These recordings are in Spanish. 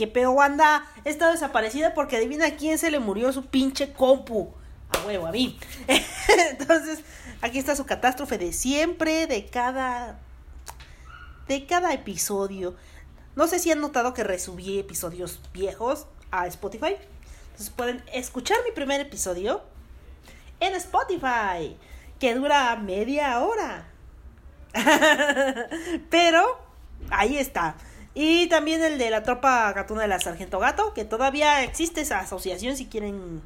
¿Qué pedo, banda? He estado desaparecida porque adivina quién se le murió su pinche compu. A huevo, a mí. Entonces, aquí está su catástrofe de siempre, de cada. de cada episodio. No sé si han notado que resubí episodios viejos a Spotify. Entonces pueden escuchar mi primer episodio en Spotify, que dura media hora. Pero ahí está. Y también el de la tropa gatuna de la Sargento Gato, que todavía existe esa asociación si quieren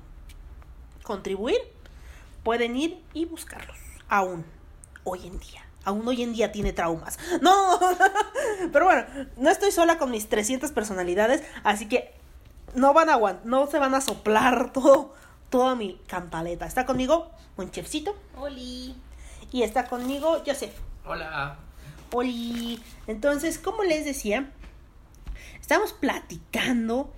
contribuir. Pueden ir y buscarlos. Aún, hoy en día. Aún hoy en día tiene traumas. No, pero bueno, no estoy sola con mis 300 personalidades, así que no van a aguantar, no se van a soplar todo, toda mi cantaleta. Está conmigo un chefcito. Oli. Y está conmigo Joseph. Hola. Oli. Entonces, como les decía, estábamos platicando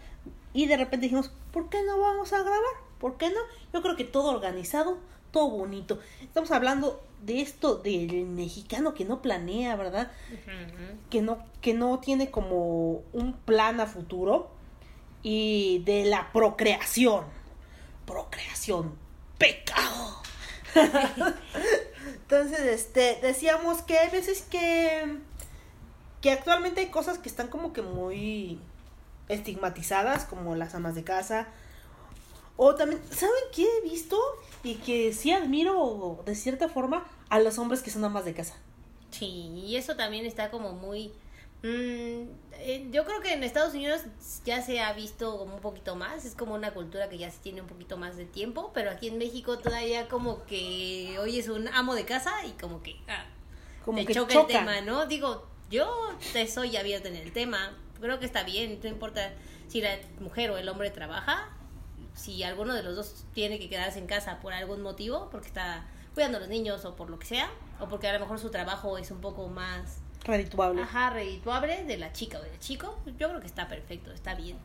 y de repente dijimos, ¿por qué no vamos a grabar? ¿Por qué no? Yo creo que todo organizado, todo bonito. Estamos hablando de esto del mexicano que no planea, ¿verdad? Que no que no tiene como un plan a futuro y de la procreación. Procreación, pecado. Entonces, este, decíamos que hay veces que que actualmente hay cosas que están como que muy estigmatizadas, como las amas de casa. O también, ¿saben qué he visto? Y que sí admiro de cierta forma a los hombres que son amas de casa. Sí, y eso también está como muy... mm, eh, yo creo que en Estados Unidos ya se ha visto como un poquito más, es como una cultura que ya se tiene un poquito más de tiempo, pero aquí en México todavía como que hoy es un amo de casa y como que ah, Como te que choca chocan. el tema, ¿no? Digo, yo te soy abierta en el tema, creo que está bien, no importa si la mujer o el hombre trabaja, si alguno de los dos tiene que quedarse en casa por algún motivo, porque está cuidando a los niños o por lo que sea, o porque a lo mejor su trabajo es un poco más Redituable. ajá, redituable de la chica o del chico, yo creo que está perfecto, está bien.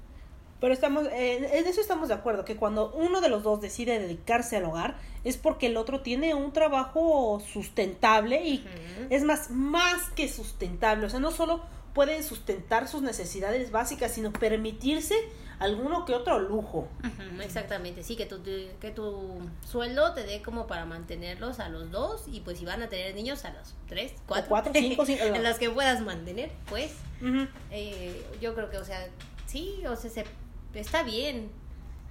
Pero estamos, eh, en eso estamos de acuerdo, que cuando uno de los dos decide dedicarse al hogar, es porque el otro tiene un trabajo sustentable y es más, más que sustentable. O sea, no solo pueden sustentar sus necesidades básicas, sino permitirse alguno que otro lujo. Exactamente, sí, que tu, que tu sueldo te dé como para mantenerlos a los dos y pues si van a tener niños a los tres, cuatro, cuatro, cinco, cinco, en las que puedas mantener, pues. Eh, yo creo que, o sea, sí, o sea, se, está bien,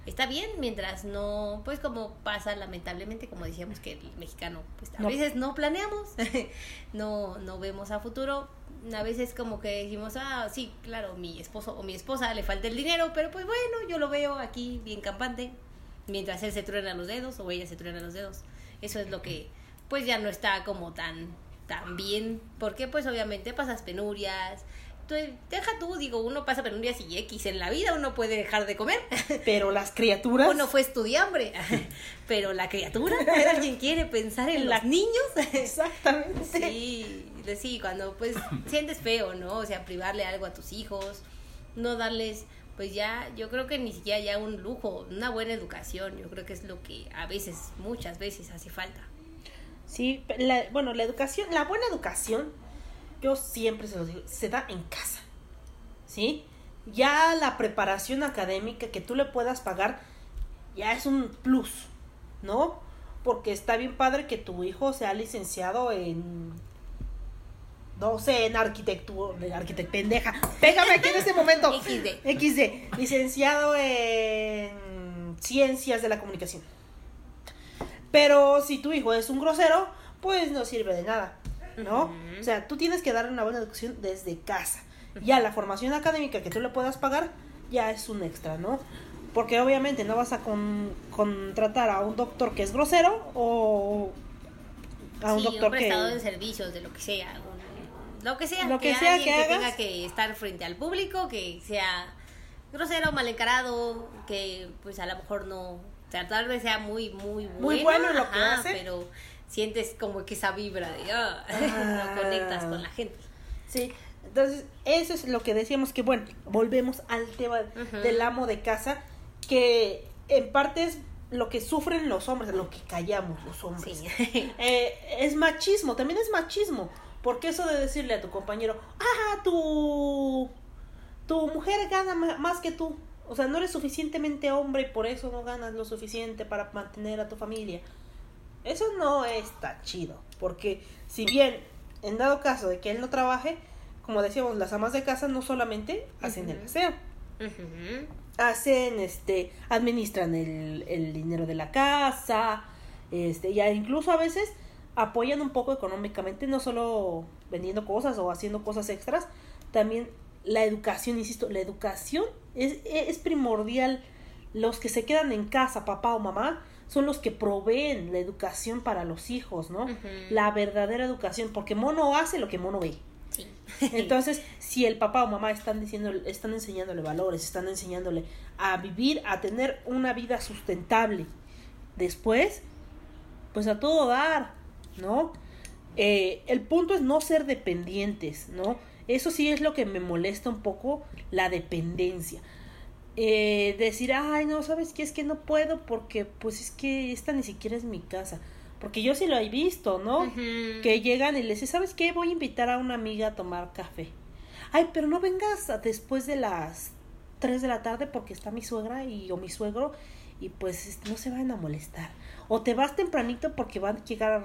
está bien mientras no, pues como pasa lamentablemente, como decíamos que el mexicano, pues a No. veces no planeamos, no, no vemos a futuro, a veces como que decimos, ah, sí, claro, mi esposo o mi esposa le falta el dinero, pero pues bueno, yo lo veo aquí bien campante, mientras él se truena los dedos o ella se truena los dedos, eso es lo que, pues ya no está como tan, tan bien, porque pues obviamente pasas penurias, deja tú, digo, uno pasa penurias y X en la vida, uno puede dejar de comer, Pero las criaturas... uno fue estudiambre, pero la criatura, alguien quiere pensar en los niños. Exactamente. Sí, de- sí, cuando pues sientes feo, ¿no? O sea, privarle algo a tus hijos, no darles, pues ya, yo creo que ni siquiera ya un lujo, una buena educación, yo creo que es lo que a veces, muchas veces hace falta. Sí, la- bueno, la educación, la buena educación, yo siempre se lo digo, se da en casa. ¿Sí? Ya la preparación académica que tú le puedas pagar ya es un plus, ¿no? Porque está bien padre que tu hijo sea licenciado en no sé, en arquitectura, en arquitectura pendeja. Pégame aquí en este momento. XD. XD, licenciado en ciencias de la comunicación. Pero si tu hijo es un grosero, pues no sirve de nada, ¿no? O sea, tú tienes que darle una buena educación desde casa. Ya la formación académica que tú le puedas pagar ya es un extra, ¿no? Porque obviamente no vas a con- contratar a un doctor que es grosero o a un sí, doctor un prestador que... de servicios, de lo que sea, un- lo que sea, Lo que sea alguien que que hagas. tenga que estar frente al público, que sea grosero, mal encarado, que pues a lo mejor no, o sea, tal vez sea muy, muy bueno. Muy bueno en lo que hace. Pero sientes como que esa vibra de, ah, Ah. no conectas con la gente. Sí, entonces eso es lo que decíamos que, bueno, volvemos al tema del amo de casa, que en parte es lo que sufren los hombres, lo que callamos los hombres. Sí. Eh, es machismo, también es machismo, porque eso de decirle a tu compañero, ah, tu, tu mujer gana más que tú, o sea, no eres suficientemente hombre y por eso no ganas lo suficiente para mantener a tu familia. Eso no está chido, porque si bien en dado caso de que él no trabaje, como decíamos, las amas de casa no solamente hacen el aseo, Ujú. hacen, este, administran el, el dinero de la casa, este, ya incluso a veces apoyan un poco económicamente, no solo vendiendo cosas o haciendo cosas extras, también la educación, insisto, la educación es, es primordial. Los que se quedan en casa, papá o mamá, son los que proveen la educación para los hijos, ¿no? La verdadera educación, porque mono hace lo que mono ve. Sí. Entonces, si el papá o mamá están diciendo, están enseñándole valores, están enseñándole a vivir, a tener una vida sustentable, después, pues a todo dar, ¿no? Eh, el punto es no ser dependientes, ¿no? Eso sí es lo que me molesta un poco, la dependencia. Eh, decir, ay, no, ¿sabes qué? Es que no puedo porque, pues es que esta ni siquiera es mi casa. Porque yo sí lo he visto, ¿no? Que llegan y les dicen, ¿sabes qué? Voy a invitar a una amiga a tomar café. Ay, pero no vengas después de las 3 de la tarde porque está mi suegra y o mi suegro y pues es- no se van a molestar. O te vas tempranito porque van a llegar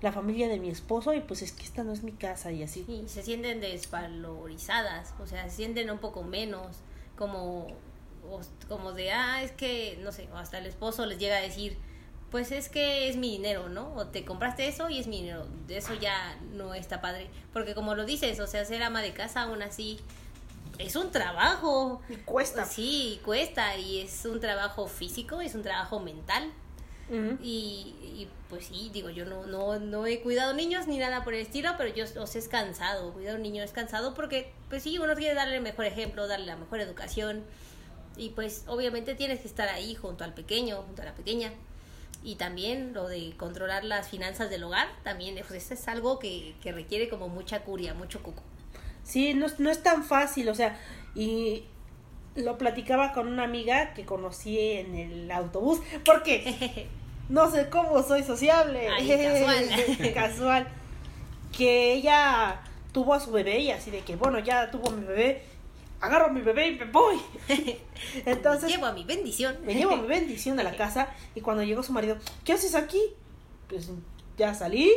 la familia de mi esposo y pues es que esta no es mi casa y así. Sí, se sienten desvalorizadas, o sea, se sienten un poco menos, como, o- como de, ah, es que, no sé, o hasta el esposo les llega a decir, pues es que es mi dinero, ¿no? O te compraste eso y es mi dinero, de eso ya no está padre, porque como lo dices, o sea, ser ama de casa aún así es un trabajo, Y cuesta. sí, cuesta y es un trabajo físico, es un trabajo mental. Y, y, pues sí, digo, yo no, no, no he cuidado niños ni nada por el estilo, pero yo, o sea, es cansado. Cuidar a un niño es cansado porque, pues sí, uno quiere darle el mejor ejemplo, darle la mejor educación. Y pues obviamente tienes que estar ahí junto al pequeño, junto a la pequeña. Y también lo de controlar las finanzas del hogar, también pues, eso es algo que, que requiere como mucha curia, mucho coco. Sí, no, es- no es tan fácil, o sea, y lo platicaba con una amiga que conocí en el autobús, porque no sé cómo soy sociable. Ay, casual. Casual. Que ella tuvo a su bebé y así de que, bueno, ya tuvo mi bebé, agarro a mi bebé y me voy. Entonces, Llevo a mi bendición. me llevo mi bendición a la casa y cuando llegó su marido, ¿qué haces aquí? Pues ya salí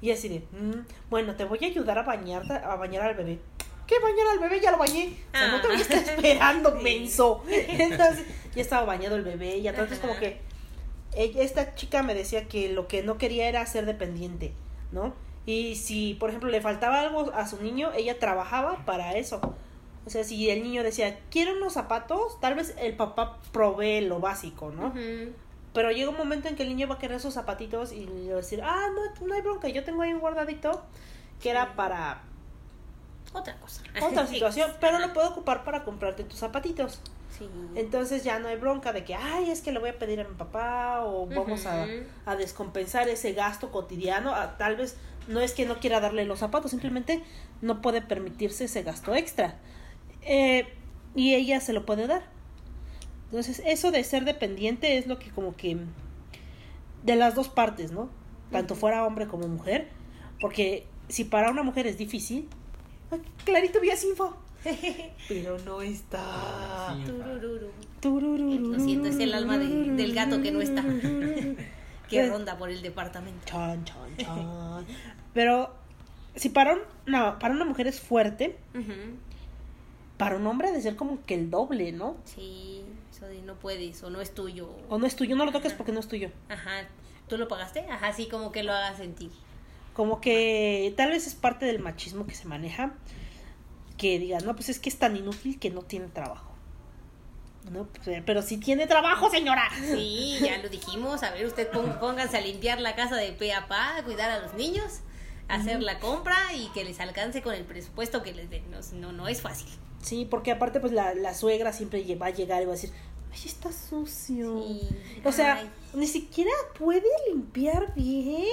y así de, "Mm, bueno, te voy a ayudar a bañar, a bañar al bebé. ¿Qué bañar al bebé? Ya lo bañé. O sea, no te voy a estar Ah. esperando, menso. Entonces, ya estaba bañado el bebé y entonces Ajá. como que esta chica me decía que lo que no quería era ser dependiente, ¿no? Y si, por ejemplo, le faltaba algo a su niño, ella trabajaba para eso. O sea, si el niño decía, quiero unos zapatos, tal vez el papá provee lo básico, ¿no? Pero llega un momento en que el niño va a querer sus zapatitos y le va a decir, ah, no, no hay bronca, yo tengo ahí un guardadito que era para Otra cosa. otra situación, pero lo puedo ocupar para comprarte tus zapatitos. Sí. Entonces ya no hay bronca de que, ay, es que le voy a pedir a mi papá o vamos a, a descompensar ese gasto cotidiano. A- tal vez no es que no quiera darle los zapatos, simplemente no puede permitirse ese gasto extra. Eh, y ella se lo puede dar. Entonces, eso de ser dependiente es lo que como que de las dos partes, ¿no? Tanto fuera hombre como mujer, porque si para una mujer es difícil, ah, clarito vías info. Pero no está. Sí, Turururu. Turururu. Lo siento, es el alma de- del gato que no está. Que Pues- ronda por el departamento. Chan, chan, chan. Pero si para, un- no, para una mujer es fuerte, Ujú. para un hombre ha de ser como que el doble, ¿no? Sí, eso de no puedes o no es tuyo. O no es tuyo, no lo toques porque no es tuyo. Ajá. ¿Tú lo pagaste? Ajá, sí, como que lo hagas sentir. Como que tal vez es parte del machismo que se maneja, que digan, no, pues es que es tan inútil que no tiene trabajo. No, pues, pero si tiene trabajo, señora. Sí, ya lo dijimos. A ver, usted pónganse a limpiar la casa de pe a pa, a cuidar a los niños, a hacer la compra y que les alcance con el presupuesto que les den. No, no, no es fácil. Sí, porque aparte pues la, la suegra siempre va a llegar y va a decir, ay, está sucio. Sí. O sea, Ay. ni siquiera puede limpiar bien.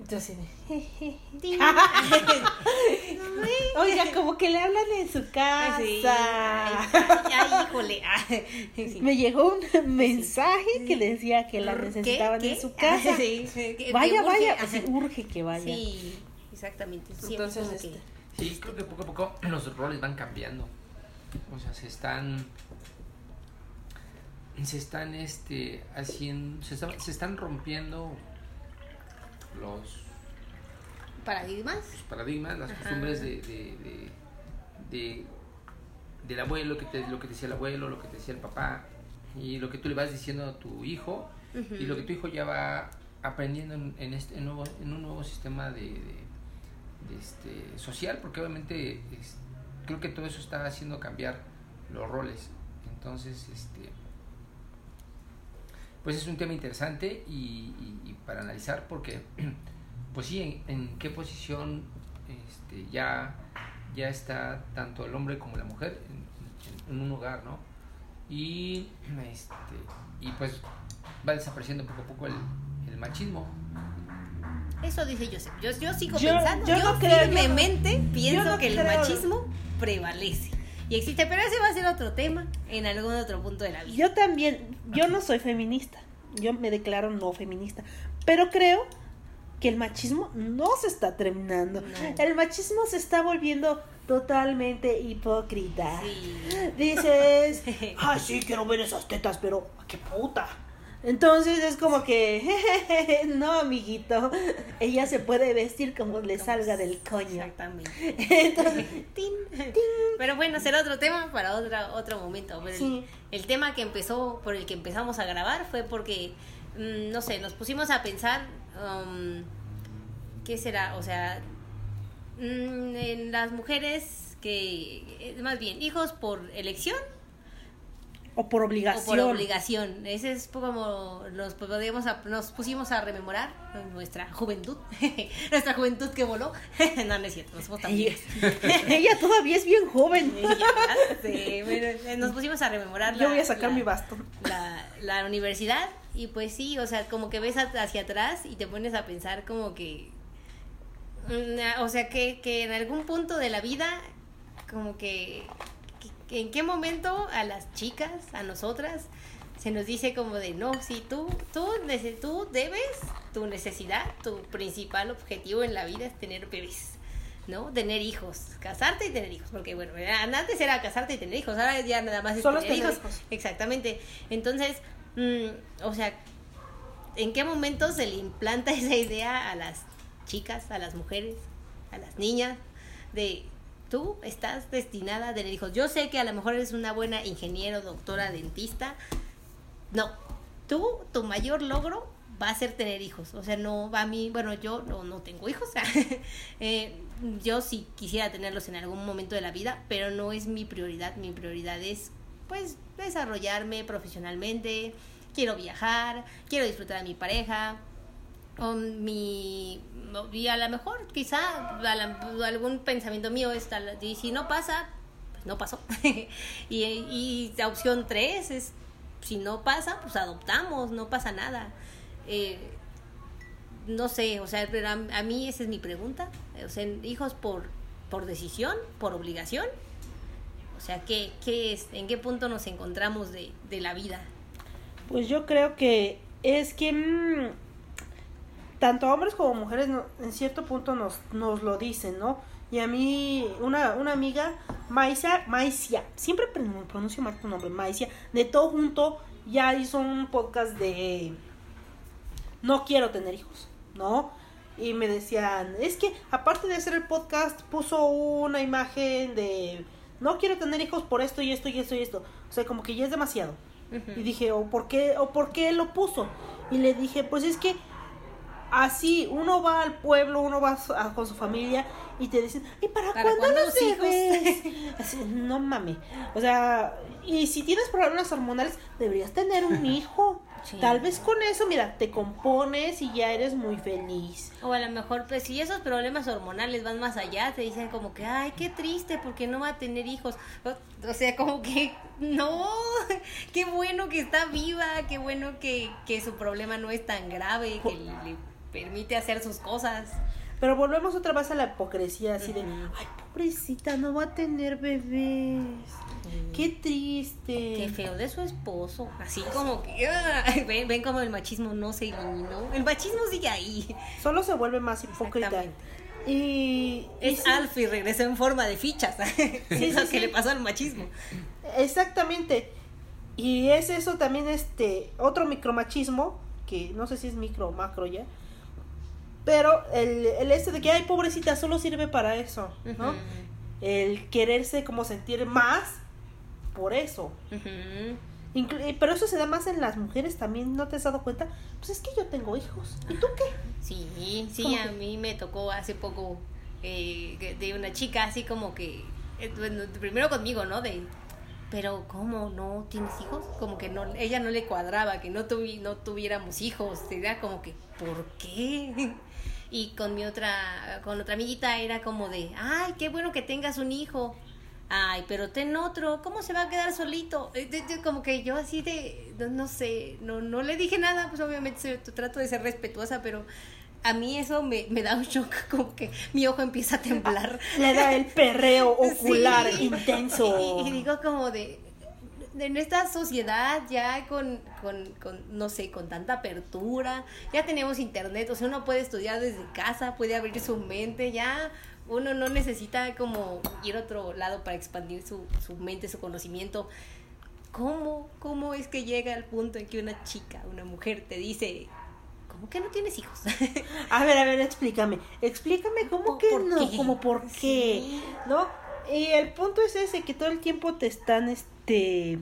Entonces, jejeje. Tin. Oiga, como que le hablan en su casa. Sí. Ay, ay, ay, híjole. Ay, sí. Me llegó un mensaje que decía que la necesitaban ¿Qué? en su casa. Sí, Vaya, urge. vaya, urge que vaya. Sí, exactamente. Entonces, este, que- Sí, creo que poco a poco los roles van cambiando. O sea, se están. Se están este haciendo. Se están, se están rompiendo los, paradigmas. los paradigmas, las Ajá. costumbres de, de, de, de- del abuelo, que te, lo que te decía el abuelo, lo que te decía el papá, y lo que tú le vas diciendo a tu hijo, y lo que tu hijo ya va aprendiendo en, en este en nuevo, en un nuevo sistema de, este social, porque obviamente es- creo que todo eso está haciendo cambiar los roles. Entonces, este pues es un tema interesante y, y- y para analizar porque pues sí en, en qué posición este, ya ya está tanto el hombre como la mujer en, en- en un hogar no y este y pues va desapareciendo poco a poco el, el machismo Eso dice Joseph. Yo, yo sigo Yo- pensando, yo yo, no creo, yo no- firmemente pienso yo no que el machismo prevalece. Y existe, pero ese va a ser otro tema en algún otro punto de la vida. Yo también, yo no soy feminista, yo me declaro no feminista, pero creo que el machismo no se está terminando. No. El machismo se está volviendo totalmente hipócrita. Sí. Dices, ay, sí, quiero ver esas tetas, pero qué puta. Entonces es como que, no, amiguito, ella se puede vestir como le salga del coño. Exactamente. Entonces, Tin. Pero bueno, será otro tema para otra, otro momento. Pero el- Sí. el, tema que empezó, por el que empezamos a grabar fue porque, mm, no sé, nos pusimos a pensar, um, ¿qué será? O sea, mm, en las mujeres que, eh, más bien, hijos por elección o por o obligación. por obligación. Ese es como nos, podíamos a- nos pusimos a rememorar nuestra juventud, nuestra juventud que voló. no, no es cierto, no somos tan Ella, todavía es bien joven. Sí, bueno, eh, nos pusimos a rememorar Yo la- voy a sacar la- mi bastón. la, la universidad y pues sí, o sea, como que ves hacia atrás y te pones a pensar como que, mm, o sea, que, que en algún punto de la vida, como que en qué momento a las chicas, a nosotras, se nos dice como de, no, si tú, tú, tú debes, tu necesidad, tu principal objetivo en la vida es tener bebés. ¿no? Tener hijos, casarte y tener hijos, porque bueno, era- antes era casarte y tener hijos, ahora ya nada más es Solo tener, tener hijos. hijos. Exactamente. Entonces, mm, o sea, ¿en qué momento se le implanta esa idea a las chicas, a las mujeres, a las niñas, de tú estás destinada a tener hijos? Yo sé que a lo mejor eres una buena ingeniero, doctora, dentista. No, tú, tu mayor logro va a ser tener hijos. O sea, no va a mí, bueno, yo no, no tengo hijos. Eh, yo sí quisiera tenerlos en algún momento de la vida, pero no es mi prioridad. Mi prioridad es, pues, desarrollarme profesionalmente. Quiero viajar, quiero disfrutar a mi pareja. O mi, y a lo mejor, quizá, algún pensamiento mío es, tal- y si no pasa, pues no pasó. y, y la opción tres es, si no pasa, pues adoptamos, no pasa nada. Eh, no sé, o sea, pero a, mí esa es mi pregunta. O sea, hijos por, por decisión, por obligación. O sea, ¿qué, qué es? ¿En qué punto nos encontramos de, de la vida? Pues yo creo que es que mm, tanto hombres como mujeres no- en cierto punto nos, nos lo dicen, ¿no? Y a mí, una, una amiga, Maicia, Maicia, siempre pron- pronuncio mal tu nombre, Maicia, de todo junto, ya hizo un podcast de no quiero tener hijos, ¿no? Y me decían, es que aparte de hacer el podcast, puso una imagen de no quiero tener hijos por esto y esto y esto y esto. O sea, como que ya es demasiado. Y dije, ¿o por qué, o por qué lo puso? Y le dije, pues es que así uno va al pueblo, uno va a- con su familia y te dicen, ¿y para, ¿Para cuándo cuándo los hijos? Así, no mames. O sea, y si tienes problemas hormonales, deberías tener un hijo. Sí. Tal vez con eso, mira, te compones y ya eres muy feliz. O a lo mejor, pues si esos problemas hormonales van más allá, te dicen como que, ay, qué triste, porque no va a tener hijos. O, o sea, como que, no, qué bueno que está viva, qué bueno que, que su problema no es tan grave, que le permite hacer sus cosas. Pero volvemos otra vez a la hipocresía, así de, ay, pobrecita, no va a tener bebés. Qué triste. Qué feo de su esposo. Así como que, ven, ven como el machismo no se eliminó. El machismo sigue ahí. Solo se vuelve más hipócrita. Y, Es sí, Alfie, regresó en forma de fichas. es lo sí, que sí. le pasó al machismo. Exactamente. Y es eso también, este, otro micromachismo, que no sé si es micro o macro ya. Pero el, el este de que, ay, pobrecita, solo sirve para eso, ¿no? El quererse como sentir más por eso. Inclu- pero eso se da más en las mujeres también, ¿no te has dado cuenta? Pues es que yo tengo hijos. ¿Y tú qué? Sí, sí, ¿Cómo a que? mí me tocó hace poco eh, de una chica así como que, eh, bueno, primero conmigo, ¿no? De, pero ¿cómo no tienes hijos? Como que no, ella no le cuadraba que no, tuvi, no tuviéramos hijos, era como que, ¿por qué? Y con mi otra, con otra amiguita era como de, ay, qué bueno que tengas un hijo. Ay, pero ten otro, ¿cómo se va a quedar solito? Eh, Como que yo así de, no, no sé, no, no le dije nada, pues obviamente trato de ser respetuosa, pero a mí eso me, me da un shock, como que mi ojo empieza a temblar. Le da el perreo ocular Sí. intenso. Y, y digo como de- en esta sociedad ya con, con, con, no sé, con tanta apertura, ya tenemos internet, o sea, uno puede estudiar desde casa, puede abrir su mente, ya uno no necesita como ir a otro lado para expandir su, su mente, su conocimiento. ¿Cómo, ¿Cómo es que llega al punto en que una chica, una mujer te dice, ¿cómo que no tienes hijos? A ver, a ver, explícame. Explícame cómo ¿Por- que no, como por qué, Sí. ¿no? Y el punto es ese, que todo el tiempo te están, este,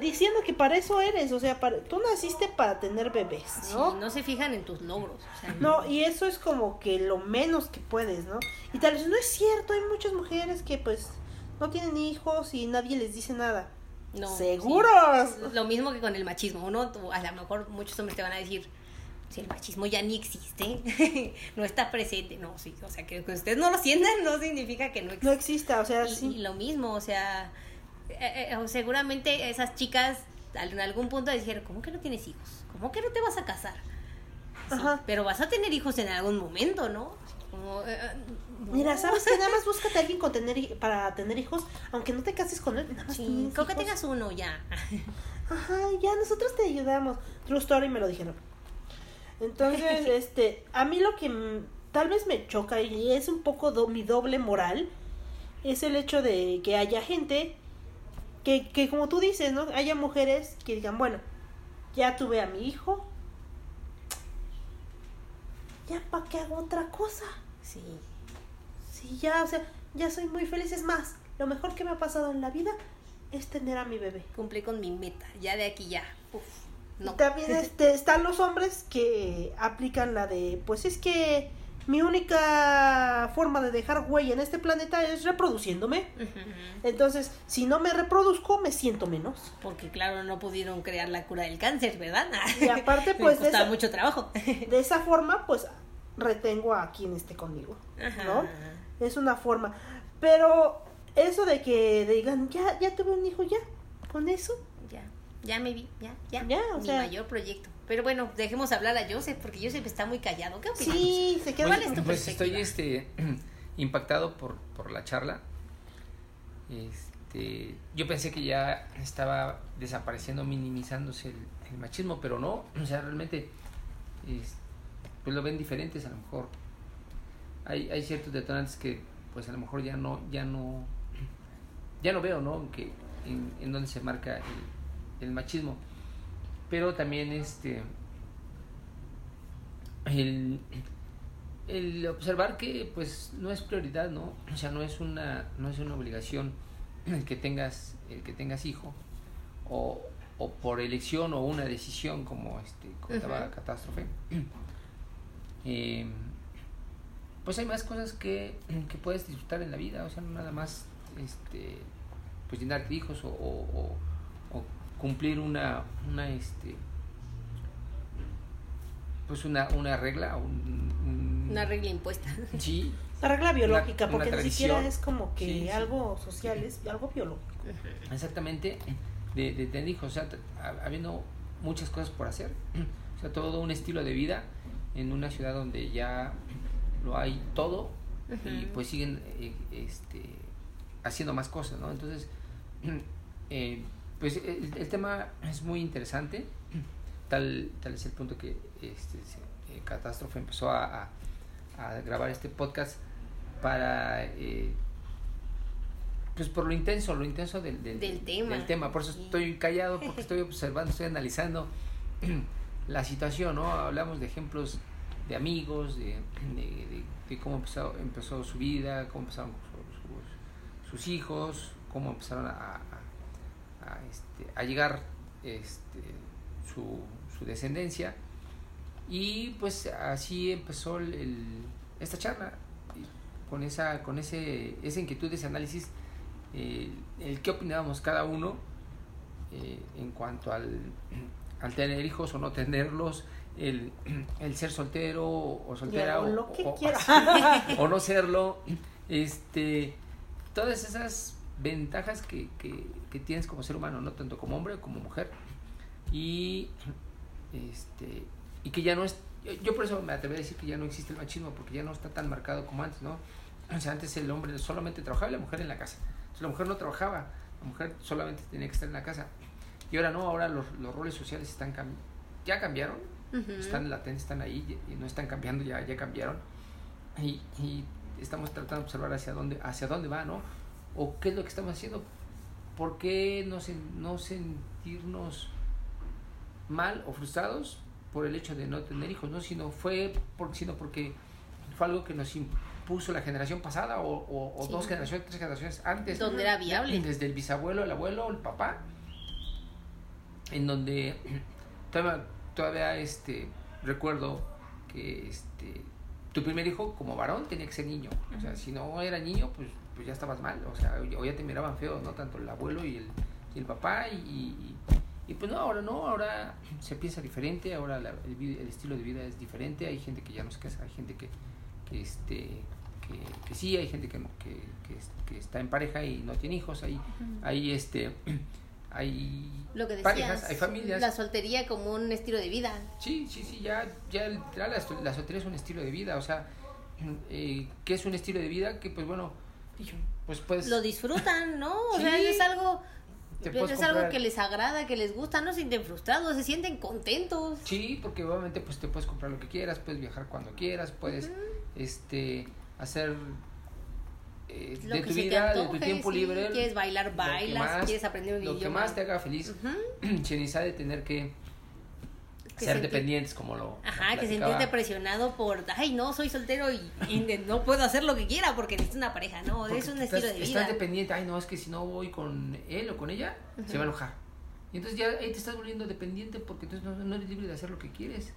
diciendo que para eso eres, o sea, para, tú naciste para tener bebés, Sí, ¿no? no se fijan en tus logros. o sea, No, y eso es como que lo menos que puedes, ¿no? Y tal vez no es cierto, hay muchas mujeres que pues no tienen hijos y nadie les dice nada. No, ¡Seguros! sí. Lo mismo que con el machismo. Tú- a lo mejor muchos hombres te van a decir, si el machismo ya ni existe, no está presente. No, sí, o sea, que, que ustedes no lo sientan no significa que no existe. No exista, o sea, y, sí. y lo mismo, o sea, eh, eh, seguramente esas chicas en algún punto dijeron, ¿cómo que no tienes hijos? ¿Cómo que no te vas a casar? Sí, Ajá. Pero vas a tener hijos en algún momento, ¿no? Como, eh, eh, no. Mira, ¿sabes qué? Nada más búscate a alguien con tener, hi- para tener hijos, aunque no te cases con él, nada más Sí, con que tengas uno ya. Ajá, ya nosotros te ayudamos. True story me lo dijeron. Entonces, este, a mí lo que tal vez me choca y es un poco do- mi doble moral es el hecho de que haya gente que, que como tú dices, ¿no? Haya mujeres que digan, bueno, ya tuve a mi hijo, ya para qué hago otra cosa. Sí. Sí, ya, o sea, ya soy muy feliz. Es más, lo mejor que me ha pasado en la vida es tener a mi bebé. Cumplí con mi meta. Ya de aquí ya. Uf, no. También este, están los hombres que aplican la de, pues es que mi única forma de dejar huella en este planeta es reproduciéndome. Entonces, si no me reproduzco, me siento menos. Porque claro, no pudieron crear la cura del cáncer, ¿verdad? Y aparte, Me pues, de esa- mucho trabajo. De esa forma, pues retengo a quien esté conmigo. Ajá. ¿No? Es una forma. Pero eso de que digan, ya, ya tuve un hijo, ya, con eso. Ya, me vi, ya, ya. Ya, o Mi sea- mayor proyecto. Pero bueno, dejemos hablar a Joseph, porque Joseph está muy callado. ¿Qué opinas? Sí, se queda ¿Cuál es tu Pues perspectiva? estoy este impactado por, por la charla. Este, yo pensé que ya estaba desapareciendo, minimizándose el, el machismo, pero no, o sea, realmente es- pues lo ven diferentes a lo mejor. Hay, hay ciertos detonantes que pues a lo mejor ya no, ya no, ya no veo, ¿no? Que, en, en donde se marca el, el machismo. Pero también este el, el observar que pues no es prioridad, ¿no? O sea, no es una, no es una obligación el que tengas, el que tengas hijo, o, o por elección o una decisión, como este comentaba Ujú. Catástrofe. Eh, pues hay más cosas que, que puedes disfrutar en la vida, o sea, no nada más este pues llenarte de hijos o cumplir una, una este, pues una, una regla, un, un- Una regla impuesta. Sí, La regla biológica, una porque ni tradición. siquiera es como que Sí, sí. algo social, es algo biológico. exactamente, de, de tener hijos, o sea, habiendo muchas cosas por hacer, o sea, todo un estilo de vida en una ciudad donde ya lo hay todo y pues siguen eh, este, haciendo más cosas, ¿no? Entonces, eh, pues el, el tema es muy interesante, tal, tal es el punto que este, eh, Catástrofe empezó a, a- a grabar este podcast para... eh, pues por lo intenso, lo intenso del, del, Del tema. del tema. Por eso Sí. estoy callado, porque estoy observando, estoy analizando la situación, ¿no? Hablamos de ejemplos de amigos, de, de, de- de cómo empezó, empezó su vida, cómo empezaron su- sus, sus hijos, cómo empezaron a, a, a, este, a llegar este, su, su descendencia. Y pues así empezó el, el- esta charla, con esa, con ese, esa inquietud, ese análisis, eh, el qué opinábamos cada uno eh, en cuanto al, al tener hijos o no tenerlos, el, el ser soltero o soltera o, lo que o- quiera. o no serlo, este, todas esas ventajas que, que, que tienes como ser humano, no tanto como hombre como mujer, y este y que ya no es, yo, yo por eso me atreví a decir que ya no existe el machismo, porque ya no está tan marcado como antes, ¿no? O sea, antes el hombre solamente trabajaba y la mujer en la casa. Entonces, la mujer no trabajaba, la mujer solamente tenía que estar en la casa. Y ahora no, ahora los, los roles sociales están cam- ya cambiaron, Ujú. están latentes, están ahí y no están cambiando, ya, ya cambiaron. Y, y estamos tratando de observar hacia dónde, hacia dónde va, ¿no? O qué es lo que estamos haciendo. ¿Por qué no, no sentirnos mal o frustrados por el hecho de no tener hijos, ¿no? Sino fue por, sino porque fue algo que nos impuso la generación pasada o, o- o Sí. dos generaciones, tres generaciones antes. Donde era viable. Desde el bisabuelo, el abuelo, el papá, en donde todavía, todavía este, recuerdo que este, tu primer hijo como varón tenía que ser niño. O sea, si no era niño, pues, pues ya estabas mal. O sea, o ya te miraban feo, ¿no? Tanto el abuelo y el, y el papá. Y, y, pues no, ahora no, ahora se piensa diferente, ahora la- el, estilo de vida es diferente. Hay gente que ya no se casa, hay gente que, que, este, que, que sí, hay gente que, que, que, es- que está en pareja y no tiene hijos. Hay, hay este... Hay Lo que decías, parejas, hay familias. la soltería como un estilo de vida. Sí, sí, sí, ya, ya literal la, la soltería es un estilo de vida, o sea, eh, ¿qué es un estilo de vida? Que pues bueno, pues puedes... Lo disfrutan, ¿no? O Sí. sea, es algo es algo que les agrada, que les gusta, no se sienten frustrados, se sienten contentos. Sí, porque obviamente pues te puedes comprar lo que quieras, puedes viajar cuando quieras, puedes este hacer eh, Lo de que tu vida, de tu tiempo sí, libre. quieres bailar, lo que bailas, más- quieres aprender un Lo que idioma. más te haga feliz, necesidad de tener que, Que ser dependientes como lo Ajá, lo que platicaba. sentirte presionado por, ay, no, soy soltero y, no puedo hacer lo que quiera porque necesito una pareja. No, Porque es un estás, estilo de Estás vida. dependiente, ay no, es que si no voy con él o con ella, se va a enojar. Y entonces ya ahí te estás volviendo dependiente porque entonces no, no eres libre de hacer lo que quieres.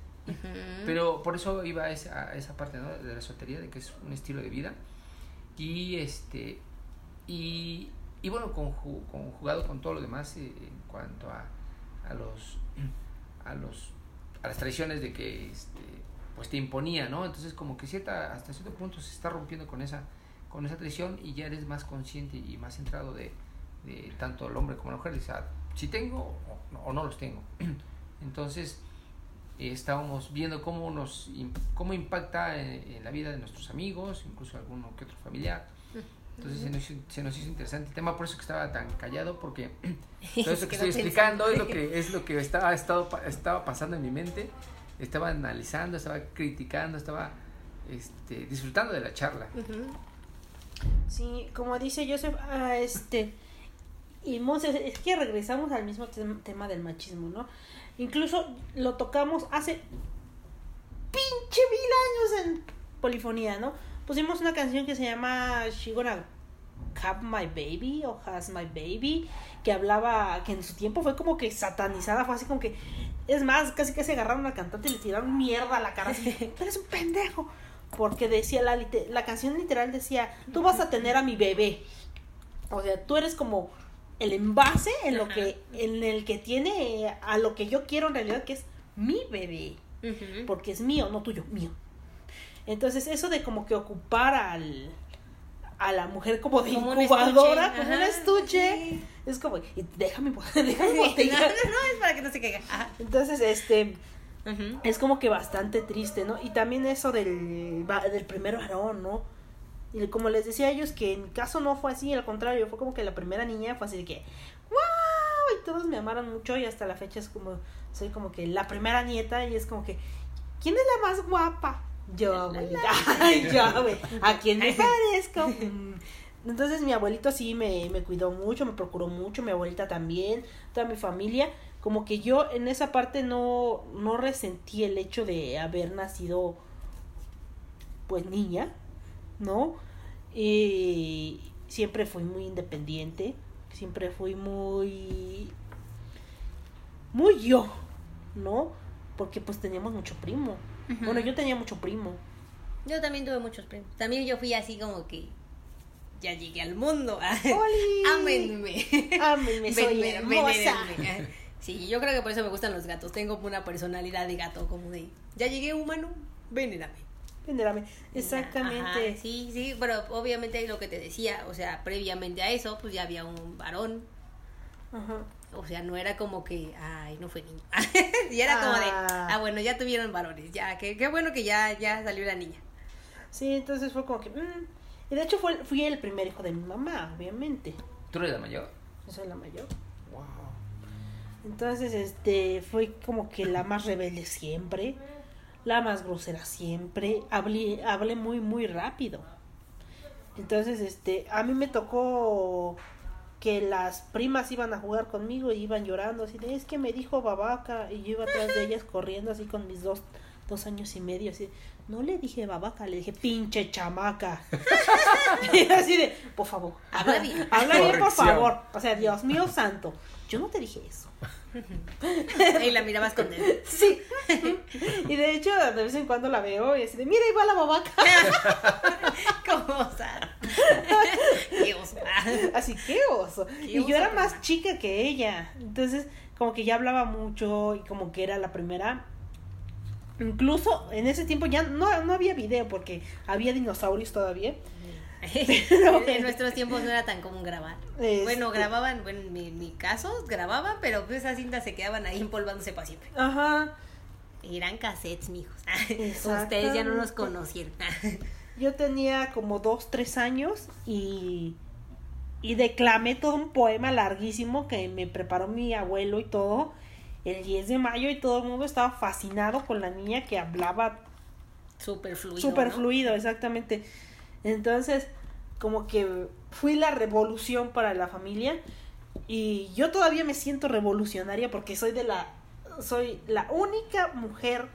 Pero por eso iba a esa, a esa parte ¿no? de la soltería, de que es un estilo de vida. Y este y, y bueno, conju- conjugado con todo lo demás eh, en cuanto a, a los a los a las tradiciones de que este pues te imponía, ¿no? Entonces como que cierta hasta cierto punto se está rompiendo con esa con esa tradición y ya eres más consciente y más centrado de, de tanto el hombre como la mujer, dice, si tengo o, o no los tengo. Entonces, eh, estábamos viendo cómo nos cómo impacta en, en la vida de nuestros amigos, incluso alguno que otro familiar. Entonces se nos, hizo- se nos hizo interesante el tema, por eso que estaba tan callado, porque todo eso que estoy explicando es lo que es lo que estaba, estado, estaba pasando en mi mente. Estaba analizando, estaba criticando, estaba este, disfrutando de la charla. Sí, como dice Joseph, ah, este, y Monse, es que regresamos al mismo tem- tema del machismo, ¿no? Incluso lo tocamos hace pinche mil años en polifonía, ¿no? Pusimos una canción que se llama She Gonna Have My Baby o Has My Baby, que hablaba, que en su tiempo fue como que satanizada, fue así como que, es más, casi casi agarraron a la cantante y le tiraron mierda a la cara, así, "Tú eres un pendejo, porque decía, la, la canción literal decía, tú vas a tener a mi bebé, o sea, tú eres como el envase en lo Ajá. que en el que tiene eh, a lo que yo quiero en realidad que es mi bebé. Porque es mío no tuyo mío entonces eso de como que ocupar al a la mujer como de Como un incubadora estuche, como un estuche sí. es como y déjame déjame no, no, botella no, es para que no se caiga. Ajá. entonces este es como que bastante triste, ¿no? Y también eso del, del primer varón, ¿no? Y como les decía a ellos que en mi caso no fue así, al contrario, fue como que la primera niña fue así de que, ¡wow! Y todos me amaron mucho y hasta la fecha es como, soy como que la primera nieta y es como que, ¿quién es la más guapa? Yo. Ay, yo. ¿A quién me parezco? Mm. Entonces mi abuelito sí me, me cuidó mucho, me procuró mucho, mi abuelita también, toda mi familia. Como que yo en esa parte no, no resentí el hecho de haber nacido pues niña, ¿no? Y siempre fui muy independiente, siempre fui muy muy yo, ¿no? Porque pues teníamos mucho primo. Bueno, yo tenía mucho primo. Yo también tuve muchos primos. También yo fui así como que ya llegué al mundo. ¡Oli! Ámenme. Ámenme, soy Ven- ven- hermosa. Sí, yo creo que por eso me gustan los gatos. Tengo una personalidad de gato, como de ya llegué humano, venérame. Venérame. Exactamente. Ajá, sí, sí, pero obviamente es lo que te decía, o sea, previamente a eso, pues ya había un varón. Ajá. O sea, no era como que, ay, no fue niño. y era como de, Ah. ah, bueno, ya tuvieron varones, ya, qué, qué bueno que ya, ya salió la niña. Sí, entonces fue como que... mm. Y de hecho fue, fui el primer hijo de mi mamá, obviamente. ¿Tú eres la mayor? Yo soy la mayor. Wow. Entonces, este, fue como que la más rebelde siempre, la más grosera siempre, hablé, hablé muy, muy rápido. Entonces, este, a mí me tocó que las primas iban a jugar conmigo y iban llorando así de, es que me dijo babaca, y yo iba atrás de ellas corriendo así con mis dos, dos años y medio, así, no le dije babaca, le dije pinche chamaca. y así de, por favor, Habla bien. habla bien, por favor. O sea, Dios mío santo, yo no te dije eso. Y la mirabas con él. Sí. Y de hecho, de vez en cuando la veo y así de, mira, ahí va la babaca. ¿Cómo osar? Qué oso. Así, qué oso. Y yo era más chica que ella. Entonces, como que ya hablaba mucho y como que era la primera. Incluso en ese tiempo ya no, no había video porque había dinosaurios todavía. en nuestros tiempos no era tan común grabar. Este- Bueno, grababan, bueno, en mi, mi caso, grababan, pero pues esas cintas se quedaban ahí empolvándose para siempre. Ajá. Eran cassettes, mijos. Ustedes ya no nos conocieron. Yo tenía como dos, tres años y, y declamé todo un poema larguísimo que me preparó mi abuelo y todo el 10 de mayo y todo el mundo estaba fascinado con la niña que hablaba Súper fluido. súper ¿no? fluido, exactamente. Entonces, como que fui la revolución para la familia y yo todavía me siento revolucionaria porque soy de la soy la única mujer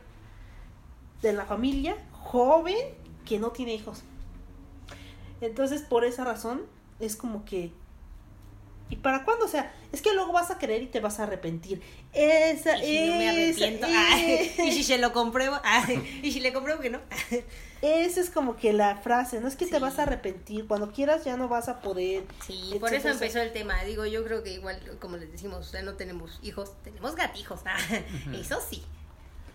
de la familia joven que no tiene hijos. Entonces, por esa razón es como que ¿Y para cuándo? O sea, es que luego vas a querer y te vas a arrepentir. Esa Y si no me esa- arrepiento. Ay, y si se lo compruebo. Ay, y si le compruebo que no. Esa es como que la frase, no es que te vas a arrepentir, cuando quieras ya no vas a poder. Sí, por eso empezó el tema. Digo, yo creo que igual, como les decimos, o sea, no tenemos hijos, tenemos gatijos. ah, Eso sí.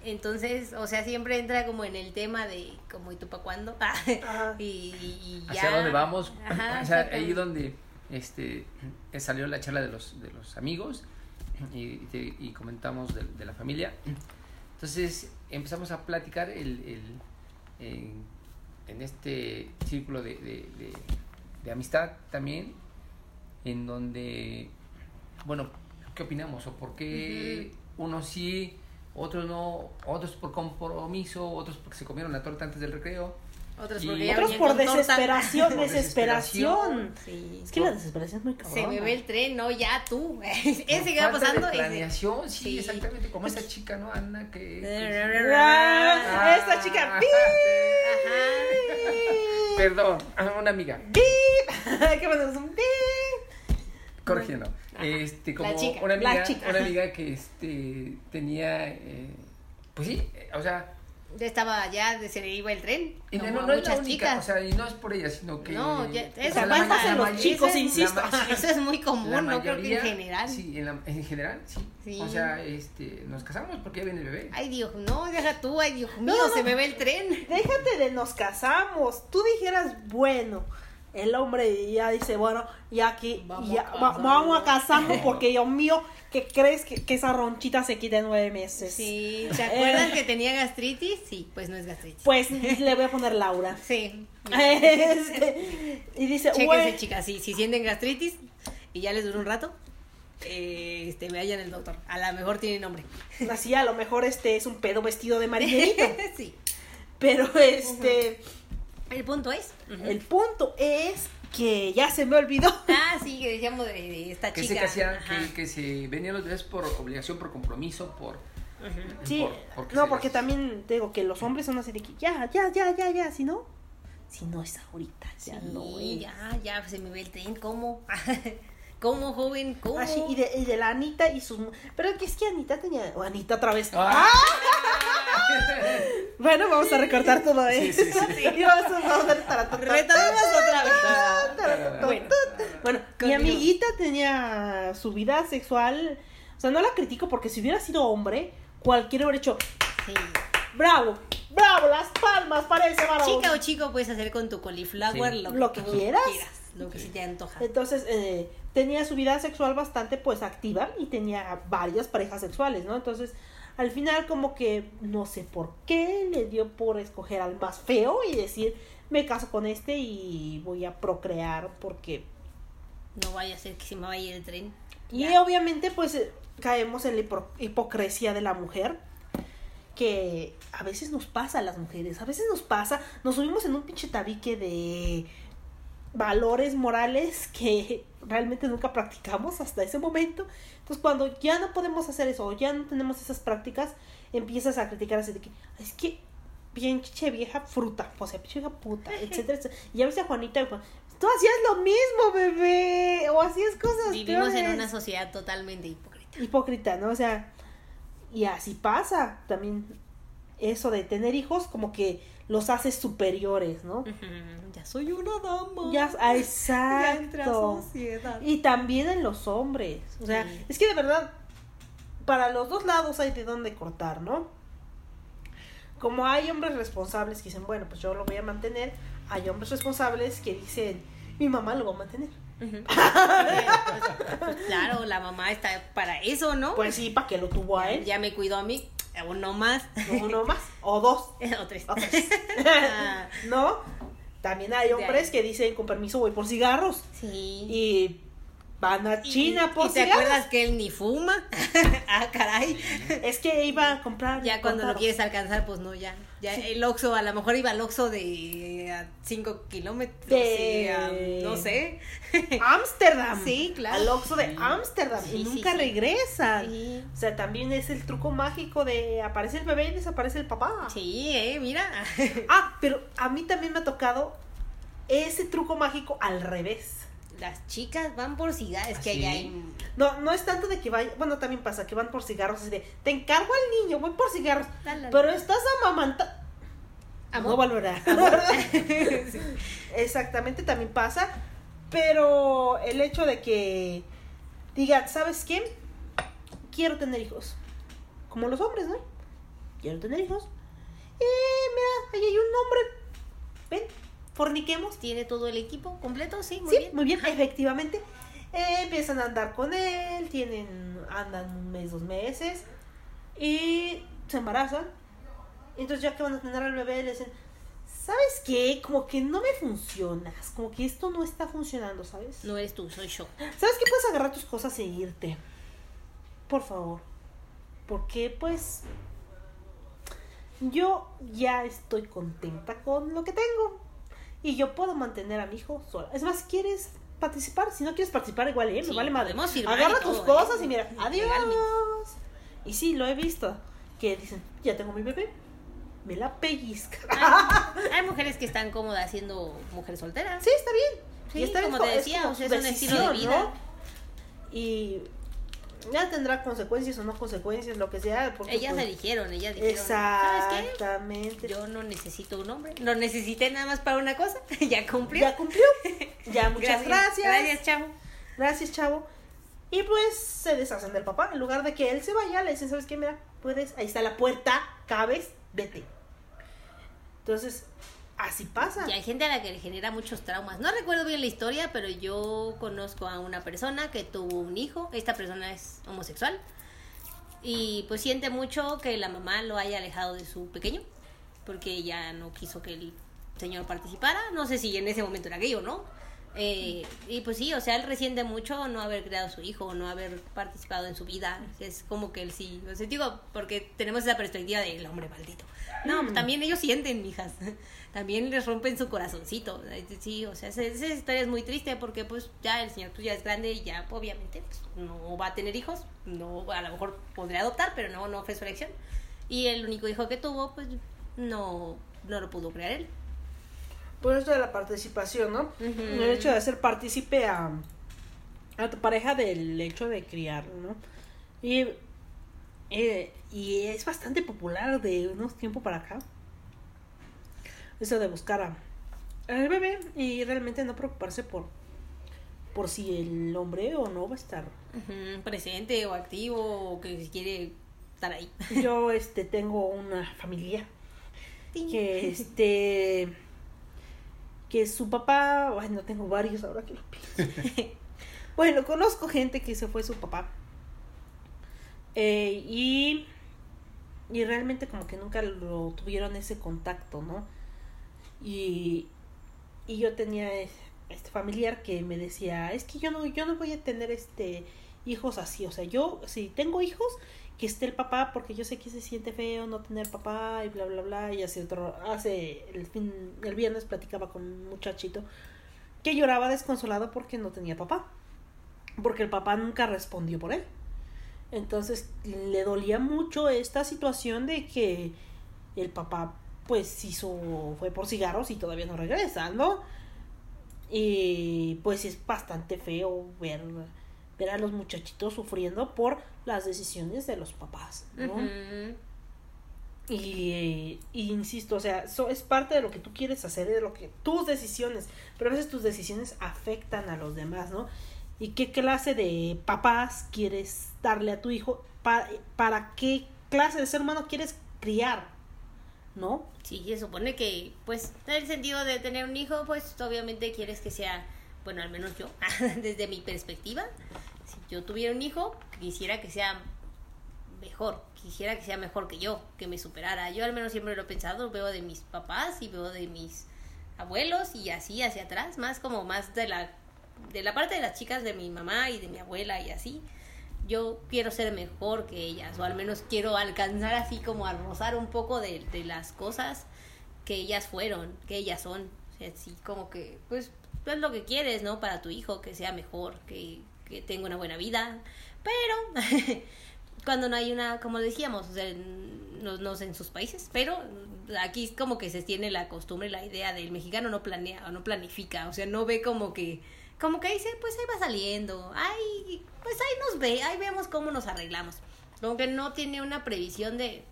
Entonces, o sea, siempre entra como en el tema de como y tú para cuándo. Ah, y, y ya. ¿Hacia dónde vamos? Ajá, o sea, ahí donde este salió la charla de los, de los amigos y, te- y comentamos de, de la familia. Entonces empezamos a platicar el, el- en, en este círculo de, de- de- de amistad también, en donde, bueno, ¿qué opinamos? ¿O por qué unos sí, otros no, otros por compromiso, otros porque se comieron la torta antes del recreo? Otros Y porque ya Otros por torta. desesperación, Por desesperación. Sí. Es que la desesperación es muy Se cabrón. me ve el tren, no, ya tú. Ese que va pasando. De ese- planeación, sí, Sí. exactamente, como esta chica, ¿no? Ana, que... que- Ah, esta chica. Ajá. Perdón, ah, una amiga, ¿Qué pasa? Es un pi. corrigiendo. Este, como La chica, una la amiga, chica. una amiga que este tenía, eh, pues sí, o sea, estaba, ya de- se le iba el tren. Y no, no, no es la muchas única, chicas. o sea, y no es por ella, sino que... No, ya- o eso sea, pasa en los chicos, insisto. Eso es muy común, no creo que en general. Sí, en, la- en general, sí. Sí. O sea, este, nos casamos porque ya viene el bebé. Ay, Dios, no, deja tú, ay, Dios mío, no, no. se me ve el tren. Déjate de nos casamos. Tú dijeras, bueno, el hombre ya dice, bueno, ya aquí, Vamos ya, a casarnos. vamos a casarnos porque Dios mío, ¿qué crees que, que esa ronchita se quita en nueve meses? Sí, ¿se acuerdan que tenía gastritis? Sí, pues no es gastritis. Pues le voy a poner Laura. Sí. Este, y dice, Chéquense, bueno, chicas, si, si sienten gastritis y ya les duró un rato, eh, este, vayan al doctor. A lo mejor tiene nombre. así a lo mejor este es un pedo vestido de marinerito. sí. Pero este, El punto es. el punto es que ya se me olvidó. Ah, sí, que decíamos de, de esta Que se, chica. que, hacían- Ajá. que, que se venían los bebés por obligación, por compromiso, por... Sí, por- porque no, se porque también te digo que los hombres son así de que ya, ya, ya, ya, ya, si no, si no es ahorita, ya Sí, no es. ya, ya se me ve el tren. ¿Cómo? ¿Cómo, joven? ¿Cómo? Así, y, de, y de la Anita y sus... Pero es que es que Anita tenía... o Anita otra vez. ¡Ah! Bueno, vamos a recortar todo Sí, eso. sí, sí. Y vamos a vamos a hacer taratata. Retomemos otra vez. Bueno, Bueno, mi amiguita tenía su vida sexual... O sea, no la critico porque si hubiera sido hombre, cualquiera hubiera hecho... sí. ¡Bravo! ¡Bravo! Las palmas para ese varón. Chica o chico puedes hacer con tu cauliflower Sí. lo, Lo que quieras. Lo que se te antoja. Entonces, eh, tenía su vida sexual bastante pues activa y tenía varias parejas sexuales, ¿no? Entonces, al final como que no sé por qué le dio por escoger al más feo y decir, me caso con este y voy a procrear porque... No vaya a ser que se me vaya el tren. Y Ya. obviamente pues eh, caemos en la hipo- hipocresía de la mujer. Que a veces nos pasa a las mujeres, a veces nos pasa, nos subimos en un pinche tabique de valores morales que realmente nunca practicamos hasta ese momento. Entonces cuando ya no podemos hacer eso o ya no tenemos esas prácticas, empiezas a criticar así de que es que pinche vieja fruta, o sea, vieja puta, etcétera, etcétera. Y ya ves a Juanita y Juan, tú hacías lo mismo, bebé, o hacías cosas Vivimos en peores". una sociedad totalmente hipócrita. hipócrita, ¿no? O sea, y así pasa también eso de tener hijos como que los haces superiores, ¿no? Ya soy una dama. Ya, ah, Ya exacto. sociedad. Y también en los hombres. O sea, Sí. es que de verdad, para los dos lados hay de dónde cortar, ¿no? Como hay hombres responsables que dicen, bueno, pues yo lo voy a mantener, hay hombres responsables que dicen, mi mamá lo va a mantener. Ujú. Pues, claro, la mamá está para eso, ¿no? Pues sí, para que lo tuvo a él. ya me cuidó a mí, uno más. Uno más, o dos. o tres. o tres. ¿No? También hay hombres que dicen, con permiso, voy por cigarros. Sí. Y van a China ¿Y- por ¿Y te cigarros. acuerdas que él ni fuma? ah, caray. Es que iba a comprar. Ya cuando lo quieres alcanzar, pues no, ya. Ya el Oxxo, a lo mejor iba al Oxxo de 5 kilómetros. De- sí, a- no sé. Ámsterdam. Sí, claro. Al Oxxo de. Ámsterdam. Sí, y nunca sí. Sí. O sea, también es el truco mágico de aparece el bebé y desaparece el papá. Sí, eh, mira. Ah, pero a mí también me ha tocado ese truco mágico al revés. Las chicas van por cigarros. Es que ¿Ah, sí? allá hay. No, no es tanto de que vaya, bueno, también pasa que van por cigarros, así de, te encargo al niño, voy por cigarros, Dale. pero estás amamantando. Amor. No volverá. Exactamente, también pasa, pero el hecho de que digan, ¿sabes qué? Quiero tener hijos. Como los hombres, ¿no? Quiero tener hijos. Eh, mira, ahí hay un hombre. Ven, forniquemos. ¿Tiene todo el equipo completo? Sí, muy sí, bien. muy bien, efectivamente. Eh, empiezan a andar con él, tienen, andan un mes, dos meses y se embarazan. Entonces ya que van a tener al bebé le dicen, ¿sabes qué? Como que no me funcionas, como que esto no está funcionando, ¿sabes? No eres tú, soy yo. ¿Sabes qué? Puedes agarrar tus cosas e irte. Por favor. Porque pues yo ya estoy contenta con lo que tengo. Y yo puedo mantener a mi hijo sola. Es más, ¿quieres participar? Si no quieres participar, igual, ¿eh? Me Sí, vale madre. Agarra tus todo, cosas ¿eh? y mira, adiós. Legalmente. Y sí, lo he visto. Que dicen, ya tengo mi bebé. Me la pellizca. Hay, hay mujeres que están cómodas siendo mujeres solteras. Sí, está bien. Sí, Y está bien, como te es decía, como o sea, su es un estilo de vida. ¿no? Y ya tendrá consecuencias o no consecuencias, lo que sea. Porque, ellas pues, eligieron, ellas dijeron, ¿sabes Exactamente. qué? Yo no necesito un hombre, lo necesité nada más para una cosa, ya cumplió. Ya cumplió. Ya, muchas gracias. Gracias, chavo. Gracias, chavo. Y pues se deshacen del papá. En lugar de que él se vaya, le dicen, ¿sabes qué? Mira, puedes, ahí está la puerta, cabes, vete. Entonces, así pasa. Y hay gente a la que le genera muchos traumas. No recuerdo bien la historia, pero yo conozco a una persona que tuvo un hijo. Esta persona es homosexual. Y pues siente mucho que la mamá lo haya alejado de su pequeño. Porque ella no quiso que el señor participara. No sé si en ese momento era gay o no. Eh, y pues sí, o sea, él resiente mucho no haber creado a su hijo, no haber participado en su vida. Es como que él sí, o sea, digo, porque tenemos esa perspectiva del hombre maldito. No, pues también ellos sienten, mijas. También les rompen su corazoncito. Sí, o sea, esa, esa historia es muy triste porque pues ya el señor pues ya es grande y ya obviamente pues, no va a tener hijos. No, a lo mejor podría adoptar, pero no, no fue su elección. Y el único hijo que tuvo, pues no, no lo pudo crear él. Por esto de la participación, ¿no? El hecho de hacer partícipe a, a tu pareja del hecho de criar, ¿no? Y, eh, y es bastante popular de unos tiempos para acá. Eso de buscar a, al bebé y realmente no preocuparse por, por si el hombre o no va a estar. Presente o activo o que quiere estar ahí. Yo este tengo una familia que este que su papá, bueno, tengo varios ahora que lo pienso. bueno, conozco gente que se fue su papá. Eh, y y realmente como que nunca lo tuvieron ese contacto, ¿no? Y y yo tenía este familiar que me decía, "Es que yo no yo no voy a tener este hijos así, o sea, yo si tengo hijos que esté el papá porque yo sé que se siente feo no tener papá y bla bla bla y hace otro hace el fin el viernes platicaba con un muchachito que lloraba desconsolado porque no tenía papá porque el papá nunca respondió por él. Entonces le dolía mucho esta situación de que el papá pues hizo fue por cigarros y todavía no regresa no y pues es bastante feo ver ver a los muchachitos sufriendo por las decisiones de los papás, ¿no? Y, y insisto, o sea, eso es parte de lo que tú quieres hacer, de lo que tus decisiones, pero a veces tus decisiones afectan a los demás, ¿no? ¿Y qué clase de papás quieres darle a tu hijo? ¿Para, para qué clase de ser humano quieres criar? ¿No? Sí, se supone que, pues, en el sentido de tener un hijo, pues, obviamente quieres que sea, bueno, al menos yo, desde mi perspectiva, si yo tuviera un hijo, quisiera que sea mejor, quisiera que sea mejor que yo, que me superara. Yo al menos siempre lo he pensado, veo de mis papás y veo de mis abuelos y así hacia atrás, más como más de la de la parte de las chicas de mi mamá y de mi abuela y así. Yo quiero ser mejor que ellas, o al menos quiero alcanzar así como a rozar un poco de, de las cosas que ellas fueron, que ellas son. O sea, así como que, pues, es lo que quieres, ¿no? Para tu hijo, que sea mejor, que, que tenga una buena vida. Pero cuando no hay una, como decíamos, o sea, no, no sé en sus países, pero aquí es como que se tiene la costumbre, la idea del mexicano no planea o no planifica, o sea, no ve como que, como que dice, pues ahí va saliendo, ay, pues ahí nos ve, ahí vemos cómo nos arreglamos. Como que no tiene una previsión de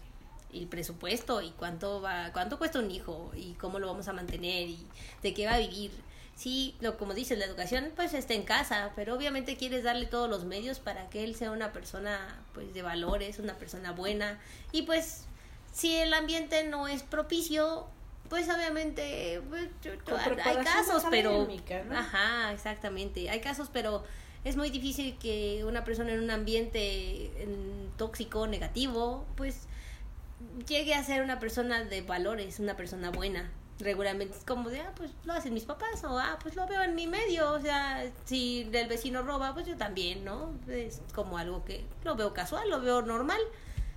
el presupuesto y cuánto va, cuánto cuesta un hijo y cómo lo vamos a mantener y de qué va a vivir. Sí, lo como dices, la educación pues está en casa, pero obviamente quieres darle todos los medios para que él sea una persona pues de valores, una persona buena. Y pues si el ambiente no es propicio, pues obviamente pues, hay casos, pero ajá, exactamente, hay casos, pero es muy difícil que una persona en un ambiente en, tóxico, negativo, pues llegue a ser una persona de valores, una persona buena. Regularmente es como de, ah, pues lo hacen mis papás, o ah, pues lo veo en mi medio, o sea, si el vecino roba, pues yo también, ¿no? Es como algo que lo veo casual, lo veo normal.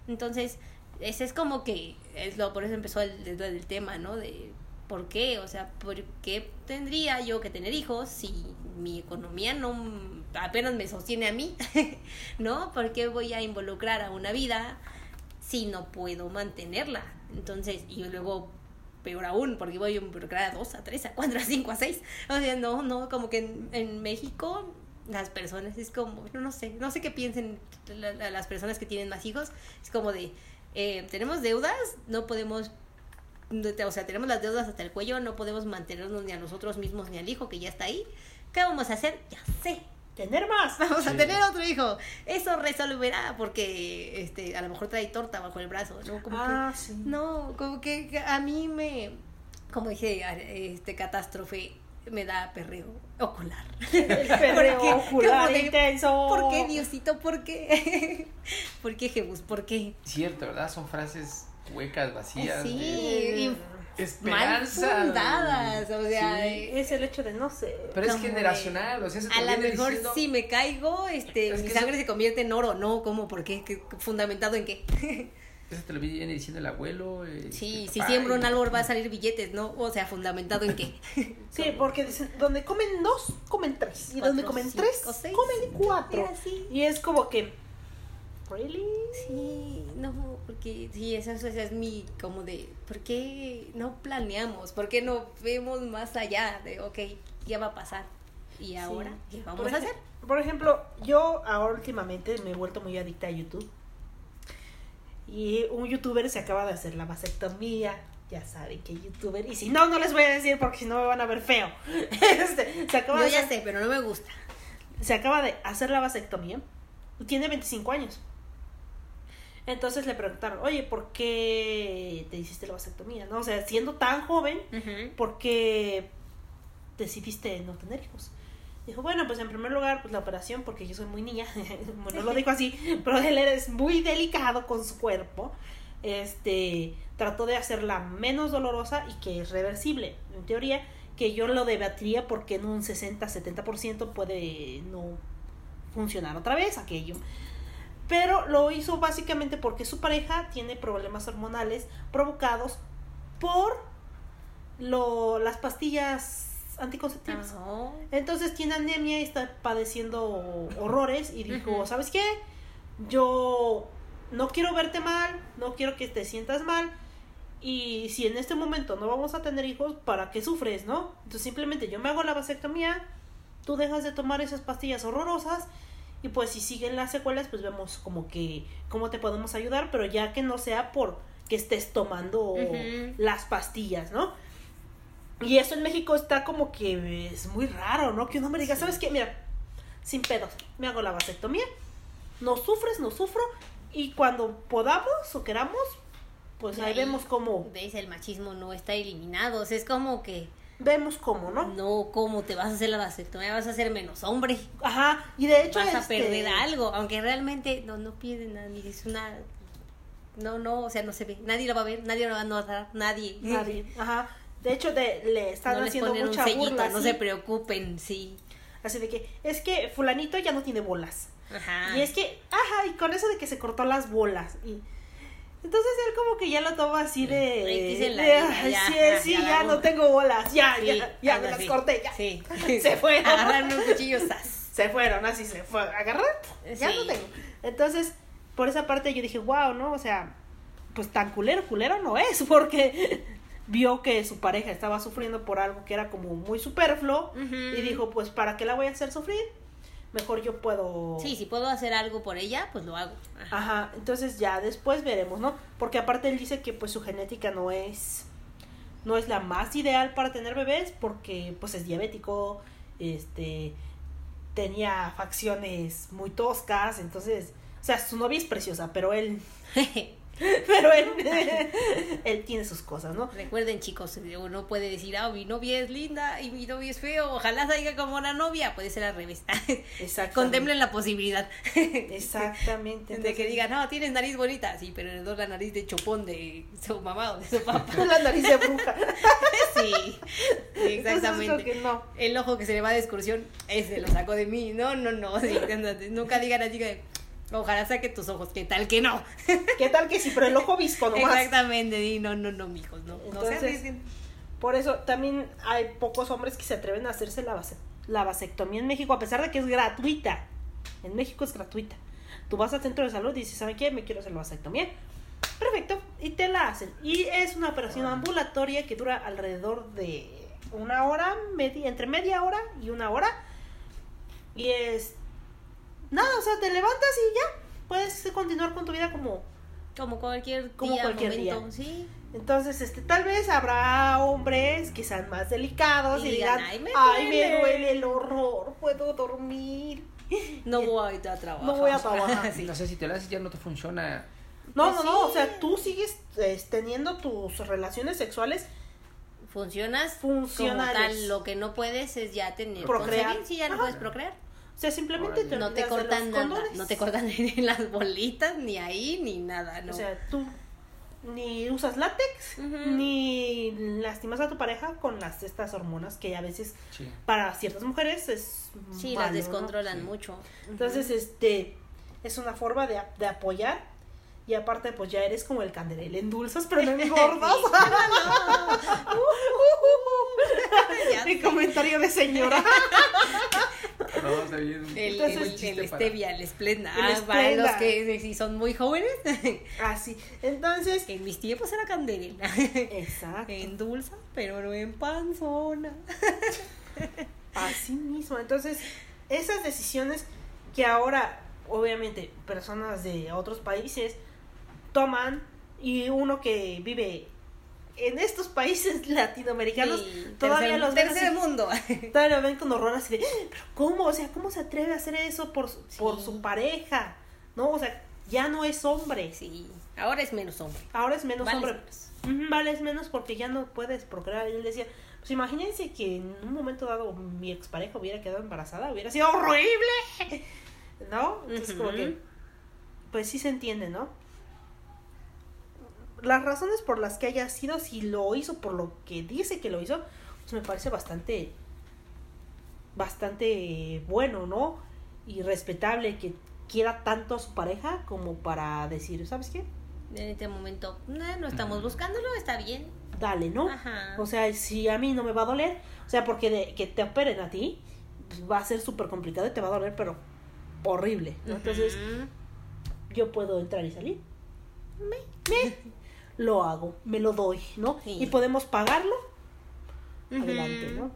Entonces, ese es como que, es lo, por eso empezó el, tema, ¿no? De por qué, o sea, por qué tendría yo que tener hijos si mi economía no apenas me sostiene a mí, ¿no? ¿Por qué voy a involucrar a una vida si no puedo mantenerla? Entonces, y luego peor aún, porque voy a involucrar a dos, a tres, a cuatro, a cinco, a seis. O sea, no, no, como que en, México las personas. Es como, no, no sé, no sé qué piensen la- la- las personas que tienen más hijos. Es como de, eh, tenemos deudas, no podemos, o sea, tenemos las deudas hasta el cuello, no podemos mantenernos ni a nosotros mismos ni al hijo que ya está ahí. ¿Qué vamos a hacer? Ya sé. Tener más. Vamos a tener otro hijo. Eso resolverá porque este a lo mejor trae torta bajo el brazo, ¿no? Como que- Ah, sí. no, como que a mí me, como dije, este catástrofe me da perreo ocular. Ocular intenso. ¿Por qué, Diosito? ¿Por qué? ¿Por qué, Jebus? ¿Por qué? Cierto, ¿verdad? Son frases huecas, vacías. Sí, de y mal esperanza. fundadas, o sea, Sí. Es el hecho de no sé. Pero es de- generacional, o sea, se a lo mejor diciendo- si me caigo, este, Es mi sangre eso- se convierte en oro, ¿no? ¿Cómo? ¿Por qué? ¿Qué- ¿Fundamentado en qué? Eso te lo viene diciendo el abuelo. eh, Sí, el si siembro un árbol va a salir billetes, ¿no? O sea, ¿fundamentado en qué? Sí, porque dicen, donde comen dos, comen tres. Y Cuatro, donde comen cinco, tres, seis. comen cuatro. Y es como que. ¿Really? Sí, no, porque sí, esa, esa es mi, como de, ¿por qué no planeamos? ¿Por qué no vemos más allá de, ok, ya va a pasar? Y ahora, Sí. ¿qué vamos Por a hacer? Por ejemplo, yo ahora últimamente me he vuelto muy adicta a YouTube. Y un youtuber se acaba de hacer la vasectomía. Ya saben que youtuber. Y si no, no les voy a decir porque si no me van a ver feo. Este, se acaba Yo de ya hacer- sé, pero no me gusta. se acaba de hacer la vasectomía tiene 25 años. Entonces le preguntaron, oye, ¿por qué te hiciste la vasectomía? ¿No? O sea, siendo tan joven, ¿por qué decidiste no tener hijos? Dijo, bueno, pues en primer lugar, pues la operación, porque yo soy muy niña, bueno, lo dijo así, pero él es muy delicado con su cuerpo. Este, trató de hacerla menos dolorosa y que es reversible. En teoría, que yo lo debatiría porque en un 60-70% puede no funcionar otra vez aquello. Pero lo hizo básicamente porque su pareja tiene problemas hormonales provocados por lo, las pastillas anticonceptivas. Ajá. Entonces tiene anemia y está padeciendo horrores y dijo. ¿sabes qué? Yo no quiero verte mal, no quiero que te sientas mal y si en este momento no vamos a tener hijos, ¿para qué sufres, no? Entonces simplemente yo me hago la vasectomía, tú dejas de tomar esas pastillas horrorosas y pues si siguen las secuelas, pues vemos como que cómo te podemos ayudar, pero ya que no sea por que estés tomando las pastillas, ¿no? Y eso en México está como que es muy raro, ¿no? Que un hombre diga, ¿sabes qué? Mira, sin pedos, me hago la vasectomía, no sufres, no sufro, y cuando podamos o queramos, pues ahí Ahí. vemos cómo, ¿Ves? El machismo no está eliminado. O sea, es como que, vemos cómo, ¿no? no, ¿cómo te vas a hacer la vasectomía? Vas a ser menos hombre. Ajá, y de hecho vas a este, perder algo, aunque realmente no, no pierde nada, ni es una... No, no, o sea, no se ve. Nadie lo va a ver, nadie lo va a notar, nadie. nadie, ajá. De hecho, de, le están no les haciendo un mucha sellito, burla, no se preocupen, sí. así de que, es que fulanito ya no tiene bolas. Ajá. Y es que, ajá, y con eso de que se cortó las bolas. Y entonces él como que ya lo toma así de. Ahí dicen la de, vida, "Ay, ya, sí, ya, sí, ya no hubo". tengo bolas, ya, Sí, ya, ya me las corté, ya. Sí. Se fueron. Agarraron un cuchillo, ¡zas! Se fueron, así se fue. Agarrar, ya no tengo. Entonces, por esa parte yo dije, wow, ¿no? O sea, pues tan culero, culero no es, porque vio que su pareja estaba sufriendo por algo que era como muy superfluo y dijo, pues, ¿para qué la voy a hacer sufrir? Mejor yo puedo... Sí, si puedo hacer algo por ella, pues lo hago. Ajá. Ajá, entonces ya después veremos, ¿no? Porque aparte él dice que pues su genética no es no es la más ideal para tener bebés porque pues es diabético, este tenía facciones muy toscas, entonces, o sea, su novia es preciosa, pero él pero él él tiene sus cosas, ¿no? Recuerden, chicos, uno puede decir, ah, mi novia es linda y mi novio es feo, ojalá salga como una novia, puede ser al revés. Contemplen la posibilidad Exactamente. de que digan, no, tienes nariz bonita, sí, pero heredó la nariz de chopón de su mamá o de su papá. la nariz de bruja. Sí, exactamente. que no. El ojo que se le va de excursión, ese lo sacó de mí. No, no, no. sí, nunca digan así que, ojalá saque tus ojos, ¿qué tal que no? ¿Qué tal que sí? Pero el ojo visco nomás. Exactamente, di, no, no, no, mijos, no. no se Entonces, arriesguen. Por eso también hay pocos hombres que se atreven a hacerse la, la vasectomía en México, a pesar de que es gratuita. En México es gratuita. Tú vas al centro de salud y dices, ¿saben qué? Me quiero hacer la vasectomía. Perfecto, y te la hacen. Y es una operación ambulatoria que dura alrededor de una hora, media, entre media hora y una hora. Y es. Nada, o sea, te levantas y ya. Puedes continuar con tu vida como. Como cualquier Como día, cualquier momento, día. sí. Entonces, este, tal vez habrá hombres que sean más delicados y, Y digan, ay, "Ay, me, duele". el horror, puedo dormir. No voy a ir a trabajar. No voy a trabajar. Sí. No sé si te lo haces ya no te funciona. No, Pues no, no, o sea, tú sigues eh, teniendo tus relaciones sexuales Funcionas Funcionales. como tal. Lo que no puedes es ya tener Procrear. concebir, si ya no Ajá. puedes procrear. O sea, simplemente te No te cortan los nada. condones. No te cortan ni las bolitas, ni ahí, ni nada, ¿no? O sea, tú ni usas látex, ni lastimas a tu pareja con las estas hormonas que a veces Sí. para ciertas mujeres es sí, malo, las ¿no? descontrolan Sí. mucho. Entonces, este es una forma de, de apoyar y aparte pues ya eres como el candelero, endulzas pero no engordas. Mi sé. comentario de señora. No, está bien. El, Entonces, el- el para- stevia, el esplenda. El Ah, para Splenda. los que si son muy jóvenes, Así. Entonces, en mis tiempos era candelina. exacto. en dulce, pero no en panzona. Así mismo. Entonces, esas decisiones que ahora, obviamente, personas de otros países toman y uno que vive en estos países latinoamericanos Sí, todavía tercer, los ven tercer así- mundo. todavía lo ven con horror así de, pero ¿cómo? O sea, ¿cómo se atreve a hacer eso por, su- por su pareja? No, o sea, ya no es hombre. Sí, ahora es menos hombre. Ahora es menos hombre. menos. Ujú, Vales menos porque ya no puedes procrear. Y él decía, pues imagínense que en un momento dado mi expareja hubiera quedado embarazada, hubiera sido horrible. ¿No? Entonces como que, pues sí se entiende, ¿no? Las razones por las que haya sido, si lo hizo por lo que dice que lo hizo, pues me parece bastante, bastante bueno, ¿no? Y respetable que quiera tanto a su pareja como para decir, ¿sabes qué? En este momento, no, no estamos buscándolo, está bien. Dale, ¿no? Ajá. O sea, si a mí no me va a doler, o sea, porque de que te operen a ti, pues, va a ser súper complicado y te va a doler, pero horrible, ¿no? Entonces, yo puedo entrar y salir. Me, me, lo hago, me lo doy, ¿no? Sí. Y podemos pagarlo, adelante, ¿no?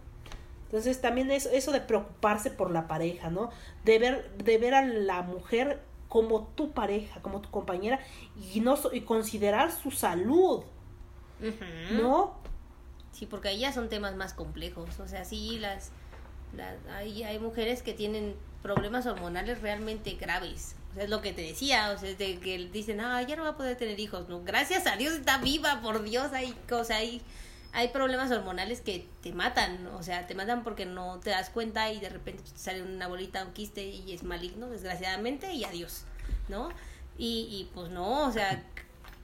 Entonces, también eso, eso de preocuparse por la pareja, ¿no? De ver, de ver a la mujer como tu pareja, como tu compañera, y no y considerar su salud. ¿no? Sí, porque ahí ya son temas más complejos. O sea, sí, las, las hay, hay mujeres que tienen problemas hormonales realmente graves. Es lo que te decía, o sea, es de que dicen, ah, ya no va a poder tener hijos. No, gracias a Dios está viva, por Dios, hay cosas, hay, hay problemas hormonales que te matan. O sea, te matan porque no te das cuenta y de repente te sale una bolita, un quiste y es maligno, desgraciadamente, y adiós, ¿no? Y, y pues no, o sea,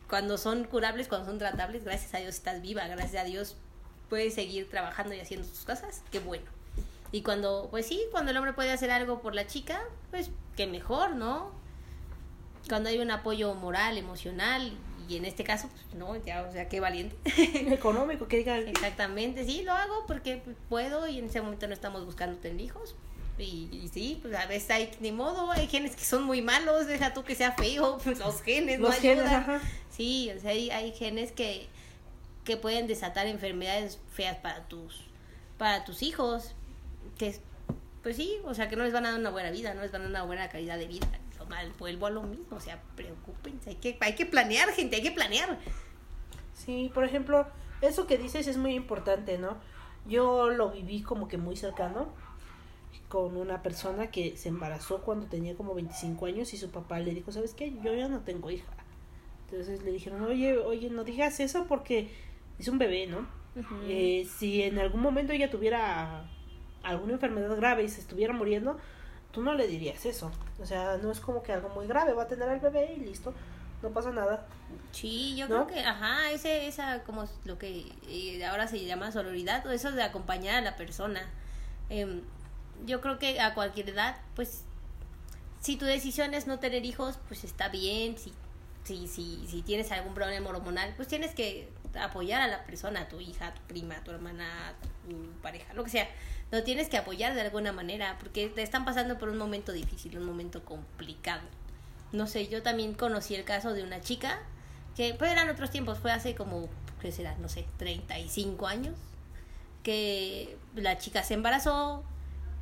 cuando son curables, cuando son tratables, gracias a Dios estás viva, gracias a Dios puedes seguir trabajando y haciendo tus cosas, qué bueno. Y cuando, pues sí, cuando el hombre puede hacer algo por la chica, pues qué mejor, ¿no? Cuando hay un apoyo moral, emocional, y en este caso, pues no, ya, o sea, qué valiente. económico, que diga, Exactamente, sí, lo hago porque puedo y en ese momento no estamos buscando tener hijos. Y, y sí, pues a veces hay, ni modo, hay genes que son muy malos, deja tú que sea feo, pues los genes los no genes, ayudan. ajá. Sí, o sea, hay, hay genes que, que pueden desatar enfermedades feas para tus, para tus hijos. Que, es- pues sí, o sea, que no les van a dar una buena vida, no les van a dar una buena calidad de vida. Lo mal, vuelvo a lo mismo, o sea, preocúpense, hay que, hay que planear, gente, hay que planear. Sí, por ejemplo, eso que dices es muy importante, ¿no? Yo lo viví como que muy cercano con una persona que se embarazó cuando tenía como 25 años y su papá le dijo, ¿sabes qué? Yo ya no tengo hija. Entonces le dijeron, oye, oye, no digas eso porque es un bebé, ¿no? Ujú. Eh, si en algún momento ella tuviera alguna enfermedad grave y se estuviera muriendo, tú no le dirías eso. O sea, no es como que algo muy grave, va a tener al bebé y listo, no pasa nada. Sí, yo ¿No? creo que, ajá, ese, esa, como lo que eh, ahora se llama sororidad, o eso de acompañar a la persona. Em, yo creo que a cualquier edad, pues, si tu decisión es no tener hijos, pues está bien. Si, si, si, si tienes algún problema hormonal, pues tienes que apoyar a la persona, a tu hija, a tu prima, a tu hermana, a tu pareja, lo que sea. Lo tienes que apoyar de alguna manera, porque te están pasando por un momento difícil, un momento complicado. No sé, yo también conocí el caso de una chica que pues eran otros tiempos, fue hace como, ¿qué será? No sé, 35 años, que la chica se embarazó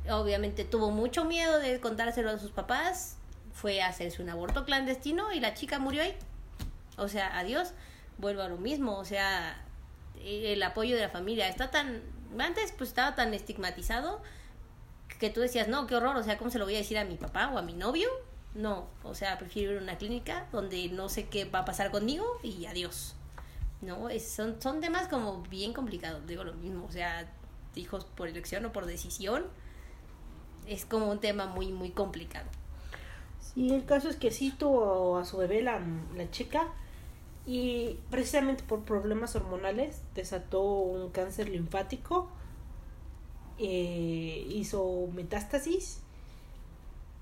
obviamente tuvo mucho miedo de contárselo a sus papás, fue a hacerse un aborto clandestino y la chica murió ahí. O sea, adiós, vuelvo a lo mismo, o sea, el apoyo de la familia está tan, antes pues estaba tan estigmatizado que tú decías, no, qué horror, o sea, ¿cómo se lo voy a decir a mi papá o a mi novio? No, o sea, prefiero ir a una clínica donde no sé qué va a pasar conmigo y adiós. No, es, son, son temas como bien complicados, digo lo mismo, o sea, hijos por elección o por decisión, es como un tema muy, muy complicado. Sí, el caso es que sí tuvo a su bebé la, la chica y precisamente por problemas hormonales desató un cáncer linfático, eh, hizo metástasis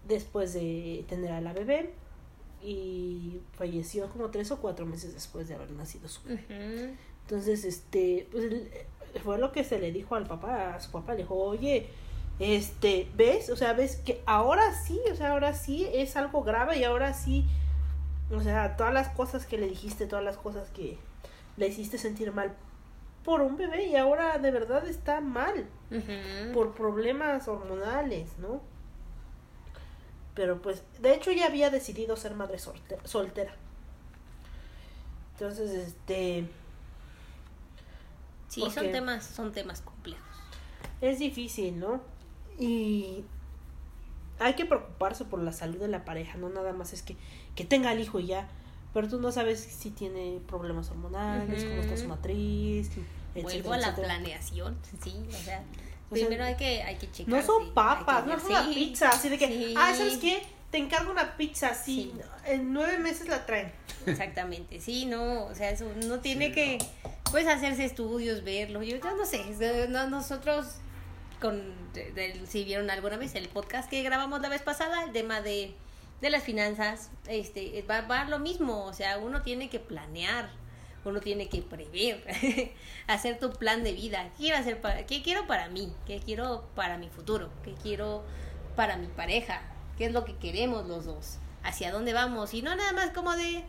después de tener a la bebé y falleció como tres o cuatro meses después de haber nacido su bebé. Entonces, este, pues fue lo que se le dijo al papá, a su papá, le dijo, oye, este, ¿ves? O sea, ves que ahora sí, o sea, ahora sí es algo grave y ahora sí, o sea, todas las cosas que le dijiste, todas las cosas que le hiciste sentir mal por un bebé y ahora de verdad está mal por problemas hormonales, ¿no? Pero pues, de hecho ya había decidido ser madre soltera. Entonces, este... Sí, son temas, son temas complejos. Es difícil, ¿no? Y hay que preocuparse por la salud de la pareja, no nada más es que, que tenga el hijo y ya. Pero tú no sabes si tiene problemas hormonales, cómo está su matriz. Vuelvo a la planeación, sí, o sea, primero hay que, hay que checar. No son papas, no es una pizza, así de que, ah, ¿sabes qué? Te encargo una pizza, así, en nueve meses la traen. Exactamente, sí, no, o sea, eso no tiene que, pues, hacerse estudios, verlo, yo ya no sé, nosotros con si vieron alguna vez el podcast que grabamos la vez pasada, el tema de, de las finanzas, este va, va lo mismo, o sea, uno tiene que planear, uno tiene que prever, hacer tu plan de vida, ¿qué quiero hacer para qué quiero para mí? ¿Qué quiero para mi futuro? ¿Qué quiero para mi pareja? ¿Qué es lo que queremos los dos? ¿Hacia dónde vamos? Y no nada más como de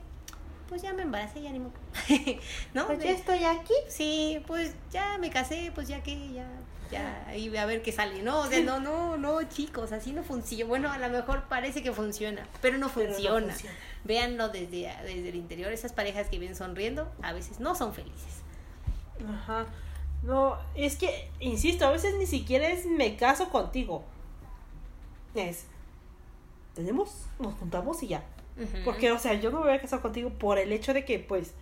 pues ya me embaracé, ya ni modo. ¿No? Pues ya estoy aquí. Sí, pues ya me casé, pues ya que ya ya ahí a ver qué sale. No, o sea, no, no, no, chicos, así no funciona. Bueno, a lo mejor parece que funciona, pero no funciona. Véanlo desde, desde el interior. Esas parejas que vienen sonriendo a veces no son felices. Ajá. No, es que, insisto, a veces ni siquiera es me caso contigo. Es, tenemos, nos juntamos y ya. Porque, o sea, yo no me voy a casar contigo por el hecho de que, pues,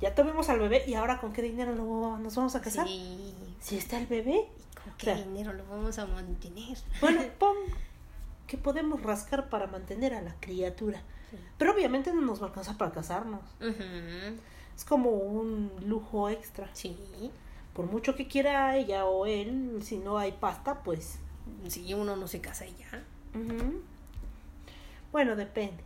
ya tuvimos al bebé y ahora con qué dinero nos vamos a casar. Sí. Si está el bebé. ¿Con qué dinero lo vamos a mantener? Bueno, pon que podemos rascar para mantener a la criatura. Pero obviamente no nos va a alcanzar para casarnos. Es como un lujo extra. Sí. Por mucho que quiera ella o él, si no hay pasta, pues. Si uno no se casa y ya. Bueno, depende.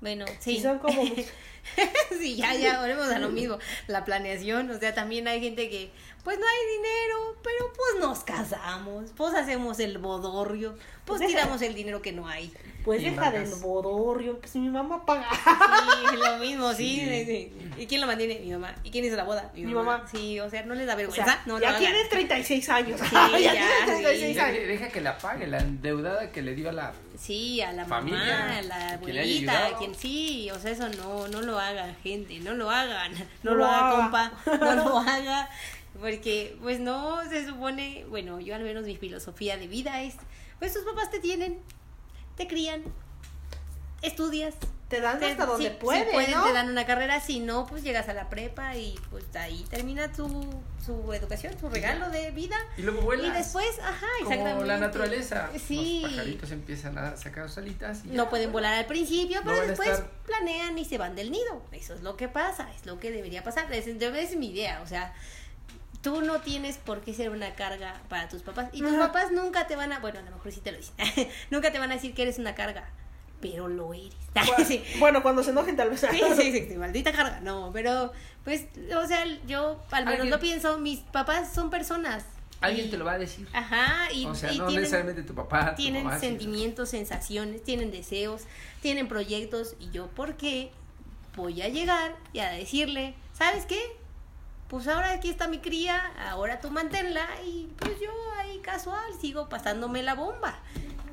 Bueno, sí. Si son como sí, ya, ya, volvemos a lo mismo. La planeación, o sea, también hay gente que, pues no hay dinero, pero pues nos casamos, pues hacemos el bodorrio, pues, pues tiramos el dinero que no hay. Pues deja del bodorrio, pues mi mamá paga. Sí, lo mismo, sí, ¿Y quién lo mantiene? Mi mamá. ¿Y quién hizo la boda? Mi, mamá. Sí, o sea, no les da vergüenza. no ya tiene 36 años. Sí, ya, tiene 36 años. Deja que la pague, la endeudada que le dio a la Sí, a la mamá, a la abuelita, a quien sí, o sea, eso no, no lo hagan, gente, no lo hagan, no, lo, haga, compa, no lo haga, porque pues no se supone, bueno, yo al menos mi filosofía de vida es, pues tus papás te tienen, te crían, estudias, te dan hasta donde pueden, si pueden te dan una carrera, si no, pues llegas a la prepa y pues ahí termina tu, su educación, su regalo de vida. Y luego vuelas. Y después, ajá, exactamente. Como la naturaleza. Sí. Los pajaritos empiezan a sacar sus alitas. Y no pueden volar al principio, pero después planean y se van del nido. Eso es lo que pasa, es lo que debería pasar. Es, es mi idea, o sea, tú no tienes por qué ser una carga para tus papás. Y tus papás nunca te van a, bueno, a lo mejor sí te lo dicen, nunca te van a decir que eres una carga pero lo eres. Bueno, cuando se enojen tal vez. Sí, sí, sí, maldita carga. No, pero pues, o sea, yo al menos lo pienso, mis papás son personas. Alguien te lo va a decir. Ajá, y, o sea, no necesariamente tu papá. tienen sentimientos, sensaciones, tienen deseos, tienen proyectos. Y yo, ¿por qué voy a llegar y a decirle, ¿sabes qué? pues ahora aquí está mi cría, ahora tú manténla y pues yo ahí casual sigo pasándome la bomba.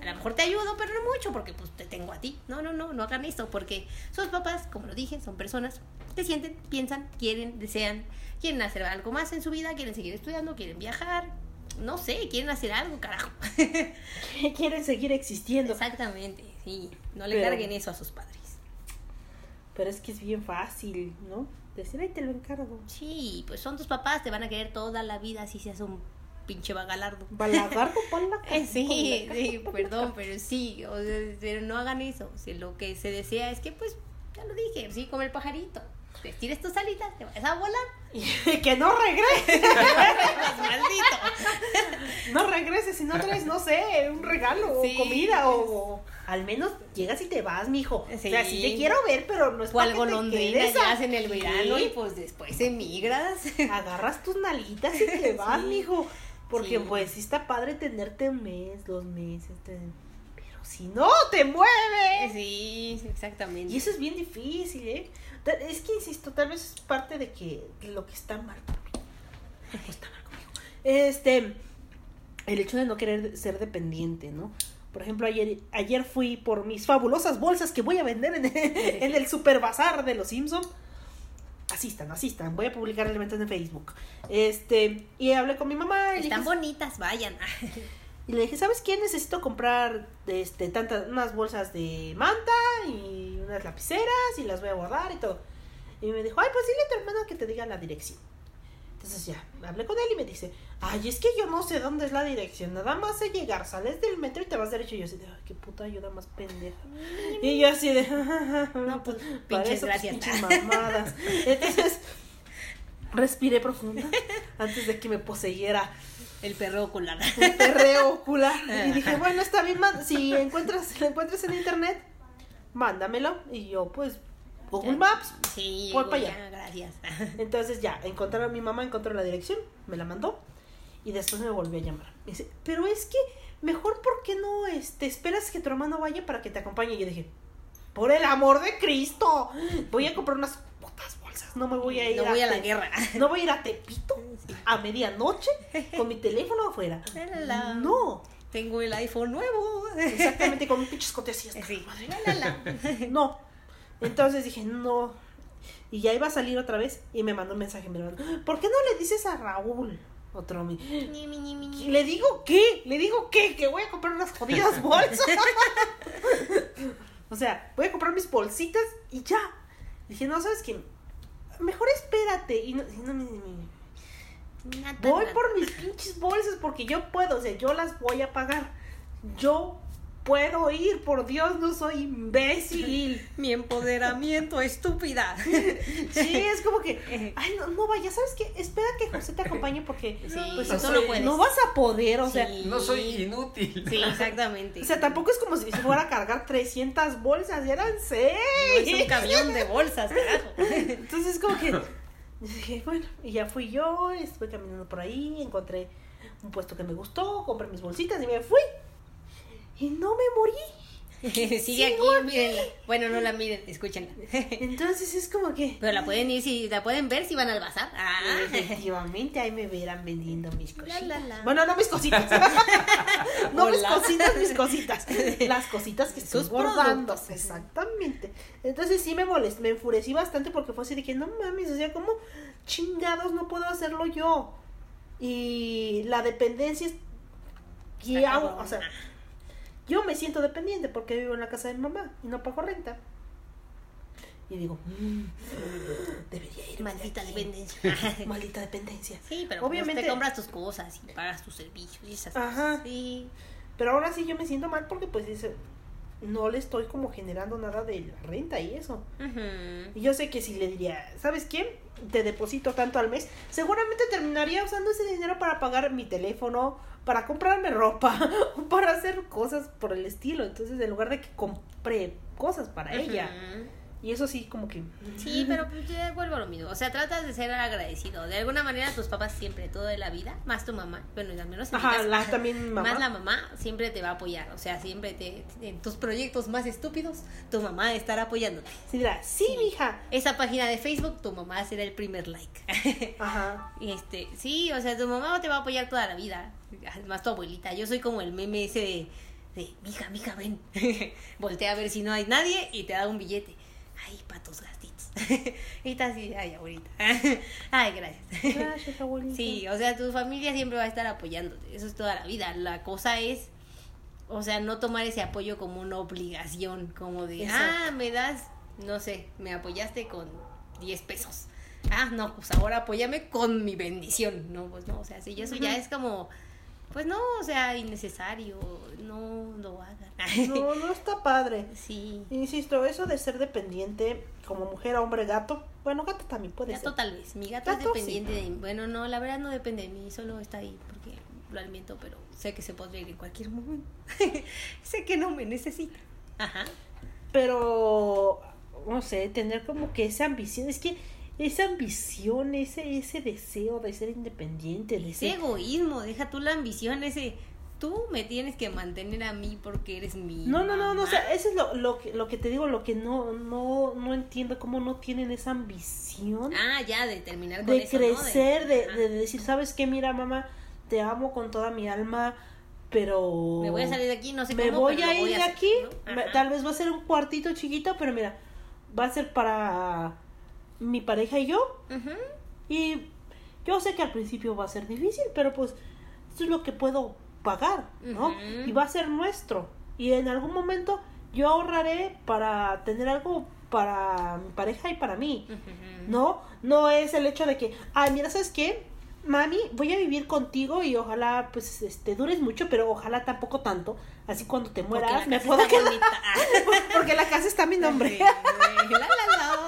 A lo mejor te ayudo, pero no mucho porque pues te tengo a ti. No, no, no, no hagan esto porque sus papás, como lo dije, son personas que sienten, piensan, quieren, desean, quieren hacer algo más en su vida, quieren seguir estudiando, quieren viajar, no sé, quieren hacer algo, carajo. Quieren seguir existiendo. Exactamente, sí, no le Pero- carguen eso a sus padres. Pero es que es bien fácil, ¿no? Decir, ahí te lo encargo. Sí, pues son tus papás, te van a querer toda la vida si seas un pinche vagalardo. Balagardo. Eh, Sí, sí, perdón, pero sí, o sea, pero no hagan eso. Si lo que se desea es que, pues, ya lo dije, sí, como el pajarito. Te tires tus alitas, te vas a volar. que no regrese. Pues, maldito. No regreses si no traes, no sé, un regalo Sí. o comida o, o al menos llegas y te vas, mijo. Sí. O sea, sí te quiero ver, pero no es Cual para que te golondrina quedes hacen el verano y pues después emigras. agarras tus nalitas y te vas, Sí. mijo. Porque Sí. pues sí está padre tenerte un mes, dos meses, pero si no te mueves. Sí, exactamente. Y eso es bien difícil, ¿eh? Es que, insisto, tal vez es parte de que lo que está mal conmigo. Está mal conmigo. Este, el hecho de no querer ser dependiente, ¿no? Por ejemplo, ayer, ayer fui por mis fabulosas bolsas que voy a vender en, en el Super Bazar de los Simpsons. Asistan, asistan. Voy a publicar elementos en Facebook. Este, y hablé con mi mamá. Y le Están dije, bonitas, vayan. y le dije, ¿sabes qué? Necesito comprar este, tantas, unas bolsas de manta y unas lapiceras y las voy a guardar y todo. Y me dijo, ay, pues dile a tu hermano que te diga la dirección. Entonces ya, hablé con él y me dice, ay, es que yo no sé dónde es la dirección, nada más sé llegar, sales del metro y te vas derecho. Y yo así de, ay, qué puta ayuda más pendeja. Y yo así de, no, pues, para pinches eso, pues, gracias. pinches mamadas. Entonces, respiré profundo antes de que me poseyera El perro ocular. un perreo ocular. Y dije, bueno, está bien, man- si encuentras, si lo encuentras en internet, mándamelo. Y yo, pues, Google Maps. Sí, Voy para ya, gracias. Entonces ya, encontraron mi mamá, encontró la dirección, me la mandó. Y después me volvió a llamar. Me dice, pero es que mejor, ¿por qué no este, esperas que tu hermano vaya para que te acompañe? Y yo dije, por el amor de Cristo, voy a comprar unas putas bolsas. No me voy a ir No voy a la guerra. No voy a ir a Tepito a medianoche con mi teléfono afuera. La- No. Tengo el iPhone nuevo. Exactamente, con un pinche escote así. hasta Sí. No. Entonces dije, no. Y ya iba a salir otra vez y me mandó un mensaje. Me mandó, ¿Por qué no le dices a Raúl? Otro. mi-. ¿Le digo qué? ¿Le digo qué? Que voy a comprar unas jodidas bolsas. o sea, voy a comprar mis bolsitas y ya. Dije, no, ¿sabes qué? Mejor espérate. Y no, y no, ni- ni- Nada, Voy por mis pinches bolsas porque yo puedo, o sea, yo las voy a pagar. Yo puedo ir, por Dios, no soy imbécil. Mi empoderamiento, estúpida. Sí, es como que, ay, no, no vaya, ¿sabes qué? Espera que José te acompañe porque Sí, pues, no no, soy- puedes. no vas a poder, o sea. No soy inútil. Sí, exactamente. o sea, tampoco es como si fuera a cargar 300 bolsas, eran No 6. es un camión de bolsas, carajo. Entonces, como que dije, bueno, y ya fui yo, estuve caminando por ahí, encontré un puesto que me gustó, compré mis bolsitas y me fui. Y no me morí. Sigue aquí, mírenla. Bueno, no la miren, escúchenla. Entonces es como que Pero la pueden ir si la pueden ver si van al bazar. Ah. efectivamente ahí me verán vendiendo mis cositas. La, la, la. Bueno, no mis cositas. no mis Hola. cositas, mis cositas. Las cositas que estoy guardando. Exactamente. Entonces sí me molesté, me enfurecí bastante porque fue así de que no mames, o sea, como chingados no puedo hacerlo yo. Y la dependencia es ¿qué Está hago? cabrón. O sea, yo me siento dependiente porque vivo en la casa de mi mamá y no pago renta. Y digo, mm, debería ir. Maldita dependencia. Maldita dependencia. Sí, pero Obviamente- te compras tus cosas y pagas tus servicios y esas Ajá. cosas. Sí. Pero ahora sí yo me siento mal porque pues dice, no le estoy como generando nada de la renta y eso. Ujú. Y yo sé que si le diría, ¿sabes qué? Te deposito tanto al mes, seguramente terminaría usando ese dinero para pagar mi teléfono, para comprarme ropa, o para hacer cosas por el estilo. Entonces, en lugar de que compre cosas para ella. Y eso sí, como que... Sí, pero pues, ya vuelvo a lo mismo. O sea, tratas de ser agradecido. De alguna manera, tus papás siempre, toda la vida, más tu mamá, bueno, y al menos en mi Ajá, caso, la, también mamá. más la mamá, siempre te va a apoyar. O sea, siempre te, en tus proyectos más estúpidos, tu mamá estará apoyándote. Sí, dirá, sí, mija. Esa página de Facebook, tu mamá será el primer like. Ajá. Este, sí, o sea, tu mamá te va a apoyar toda la vida. Además, tu abuelita. Yo soy como el meme ese de, de mija, mija, ven. Voltea a ver si no hay nadie y te da un billete. Ay, para tus gastitos. y está así, ay, abuelita. ay, gracias. Gracias, abuelita. Sí, o sea, tu familia siempre va a estar apoyándote. Eso es toda la vida. La cosa es, o sea, no tomar ese apoyo como una obligación, como de, Exacto. ah, me das, no sé, me apoyaste con 10 pesos. Ah, no, pues ahora apóyame con mi bendición. No, pues no, o sea, si eso ya Ujú. es como, pues no, o sea, innecesario, no lo hagan. No, no está padre. sí, Insisto, eso de ser dependiente como mujer, hombre, gato. Bueno, gato también puede gato ser. tal vez. Mi gato, Gato, es dependiente de mí. Bueno, no, la verdad no depende de mí, solo está ahí porque lo alimento, pero sé que se podría ir en cualquier momento. sé que no me necesita. Ajá. Pero, no sé, tener como que esa ambición. Es que esa ambición, ese, ese deseo de ser independiente, de Ese egoísmo, deja tú la ambición, ese tú me tienes que mantener a mí porque eres mi No, no, no, no, o sea, eso es lo, lo, que, lo que te digo, lo que no, no, no entiendo, cómo no tienen esa ambición Ah, ya, de terminar con de eso, ¿no? crecer, de, Ajá. de decir, ¿sabes qué? Mira, mamá, te amo con toda mi alma, pero... Me voy a salir de aquí, no sé me cómo, voy pero a lo ir de aquí, me- tal vez va a ser un cuartito chiquito, pero mira, va a ser para mi pareja y yo, Ujú. y yo sé que al principio va a ser difícil, pero pues esto es lo que puedo pagar, ¿no? Y va a ser nuestro. Y en algún momento yo ahorraré para tener algo para mi pareja y para mí. No, no es el hecho de que, ay, mira, ¿sabes qué? Mami, voy a vivir contigo y ojalá, pues, este, dures mucho, pero ojalá tampoco tanto. Así cuando te mueras, me puedo quedar. Porque la casa está a mi nombre. Sí, güey, la, la, la.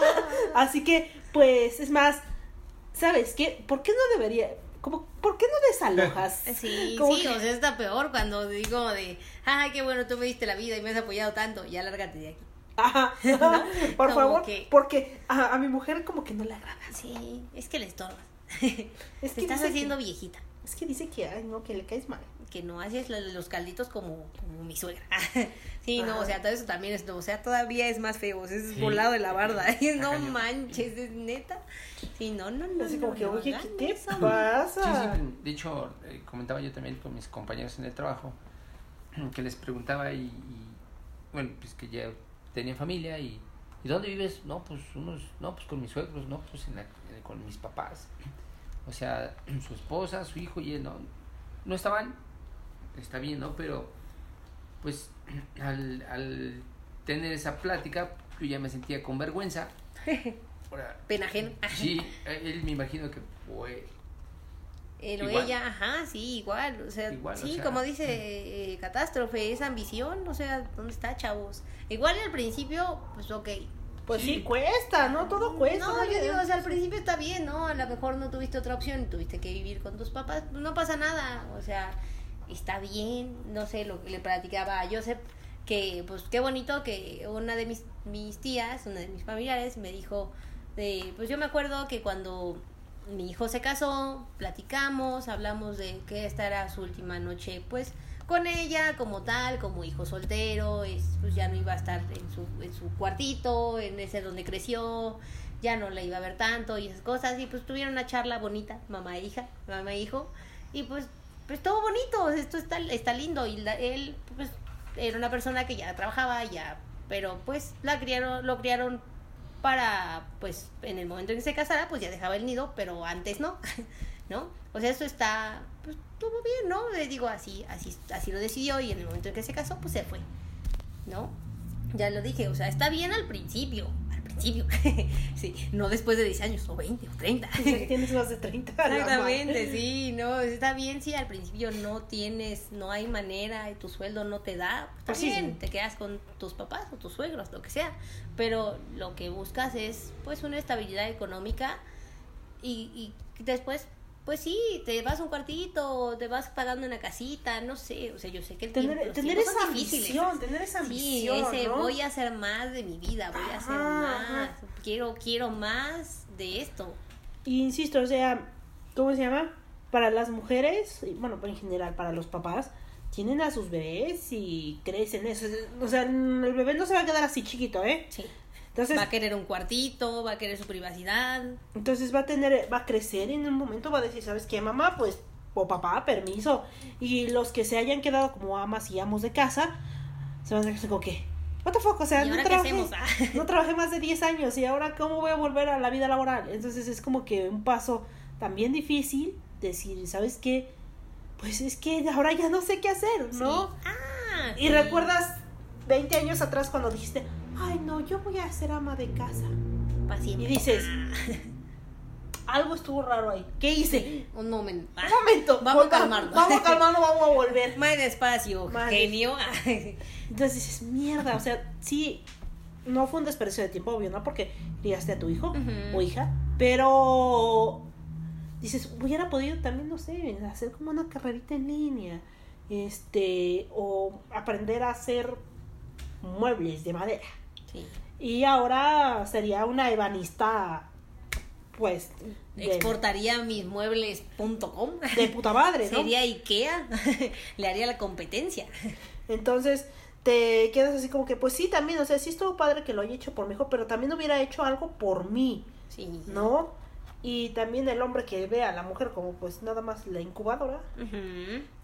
Así que, pues, es más, ¿sabes qué? ¿Por qué no debería, como, ¿por qué no desalojas? Sí, Como sí, que- o sea, está peor cuando digo de, ay, qué bueno, tú me diste la vida y me has apoyado tanto, ya lárgate de aquí. Ajá. Por Como favor, que- porque a, a mi mujer como que no le agrada. Sí, es que le estorbas. Es Te estás haciendo que- viejita. es que dice que, ay, no, que le caes mal. Que no haces lo- los calditos como, como mi suegra. sí, no, o sea, todo eso también es, o sea, todavía es más feo, o sea, es Sí. volado de la barda. no manches, es neta. Sí, no, no, no. Así como no, que, no oye, ¿qué te eso. Sí, pasa? sí, de hecho, eh, comentaba yo también con mis compañeros en el trabajo, que les preguntaba y, y, bueno, pues que ya tenía familia y, ¿y dónde vives? No, pues unos, no, pues con mis suegros, no, pues en la- eh, con mis papás. O sea, su esposa, su hijo y él, no, no estaban, está bien, ¿no? Pero, pues, al, al tener esa plática, yo ya me sentía con vergüenza. Ahora, Pena ajena. Sí, eh, él me imagino que fue. Él o Igual. ella, ajá, sí, igual, o sea, Igual, o sí, sea, como dice eh, Catástrofe, es ambición, o sea, ¿dónde está, chavos? Igual al principio, pues ok. Pues sí, cuesta, ¿no? Todo cuesta. No, yo digo, o sea, al principio está bien, ¿no? A lo mejor no tuviste otra opción y tuviste que vivir con tus papás, no pasa nada, o sea, está bien, no sé, lo que le platicaba a Joseph, que pues qué bonito que una de mis, mis tías, una de mis familiares, me dijo, de, pues yo me acuerdo que cuando mi hijo se casó, platicamos, hablamos de que esta era su última noche, pues con ella como tal, como hijo soltero, es, pues ya no iba a estar en su, en su cuartito, en ese donde creció, ya no la iba a ver tanto y esas cosas, y pues tuvieron una charla bonita, mamá e hija, mamá e hijo, y pues, pues todo bonito, esto está, está lindo, y la- él pues era una persona que ya trabajaba, ya, pero pues la criaron, lo criaron para, pues, en el momento en que se casara, pues ya dejaba el nido, pero antes no, ¿no? O sea, eso está, todo bien, ¿no? Le digo, así, así, así lo decidió y en el momento en que se casó, pues se fue, ¿no? Ya lo dije, o sea, está bien al principio, al principio, sí, no después de 10 años, o 20, o 30. O sea, que tienes más de 30. la Exactamente, sí, no, está bien si al principio no tienes, no hay manera y tu sueldo no te da, está Pues sí, bien, sí. te quedas con tus papás o tus suegros, lo que sea, pero lo que buscas es pues una estabilidad económica y, y después Pues sí, te vas a un cuartito, te vas pagando una casita, no sé, o sea, yo sé que el tiempo, Tener, los tener esa ambición, tener esa Sí, ambición, ese ¿no? voy a hacer más de mi vida, voy a hacer más, ajá. quiero quiero más de esto. Y insisto, o sea, ¿cómo se llama? Para las mujeres, y bueno, en general para los papás, tienen a sus bebés y crecen. Eso, o sea, el bebé no se va a quedar así chiquito, ¿eh? Sí. Entonces, va a querer un cuartito, va a querer su privacidad. entonces va a tener, va a crecer y en un momento va a decir, ¿sabes qué, mamá? Pues, o papá, permiso. Y los que se hayan quedado como amas y amos de casa, se van a decir como que, what the fuck, o sea, ¿Y no qué trabajé? Ah. no trabajé más de 10 años y ahora cómo voy a volver a la vida laboral. Entonces es como que un paso también difícil decir, ¿sabes qué? Pues es que ahora ya no sé qué hacer, ¿no? Sí. Ah, Y sí. recuerdas 20 años atrás cuando dijiste, ay no, yo voy a ser ama de casa. Pa' siempre. Y dices, algo estuvo raro ahí. ¿Qué hice? Un momento. Un momento. Vamos a calmarnos. Vamos a calmarnos, vamos a volver. Más despacio, Más genio. Entonces dices, mierda, o sea, sí, no fue un desperdicio de tiempo, obvio, ¿no? Porque criaste a tu hijo o hija, pero dices, hubiera podido también, no sé, hacer como una carrerita en línea, este, o aprender a hacer muebles de madera. Sí. Y ahora sería una ebanista, pues, de, Exportaría mis muebles.com. de puta madre, ¿no? Sería Ikea. Le haría la competencia. Entonces te quedas así como que, pues sí, también, o sea, sí estuvo padre que lo haya hecho por mi hijo, pero también hubiera hecho algo por mí, Sí. ¿no? Y también el hombre que ve a la mujer como pues nada más la incubadora.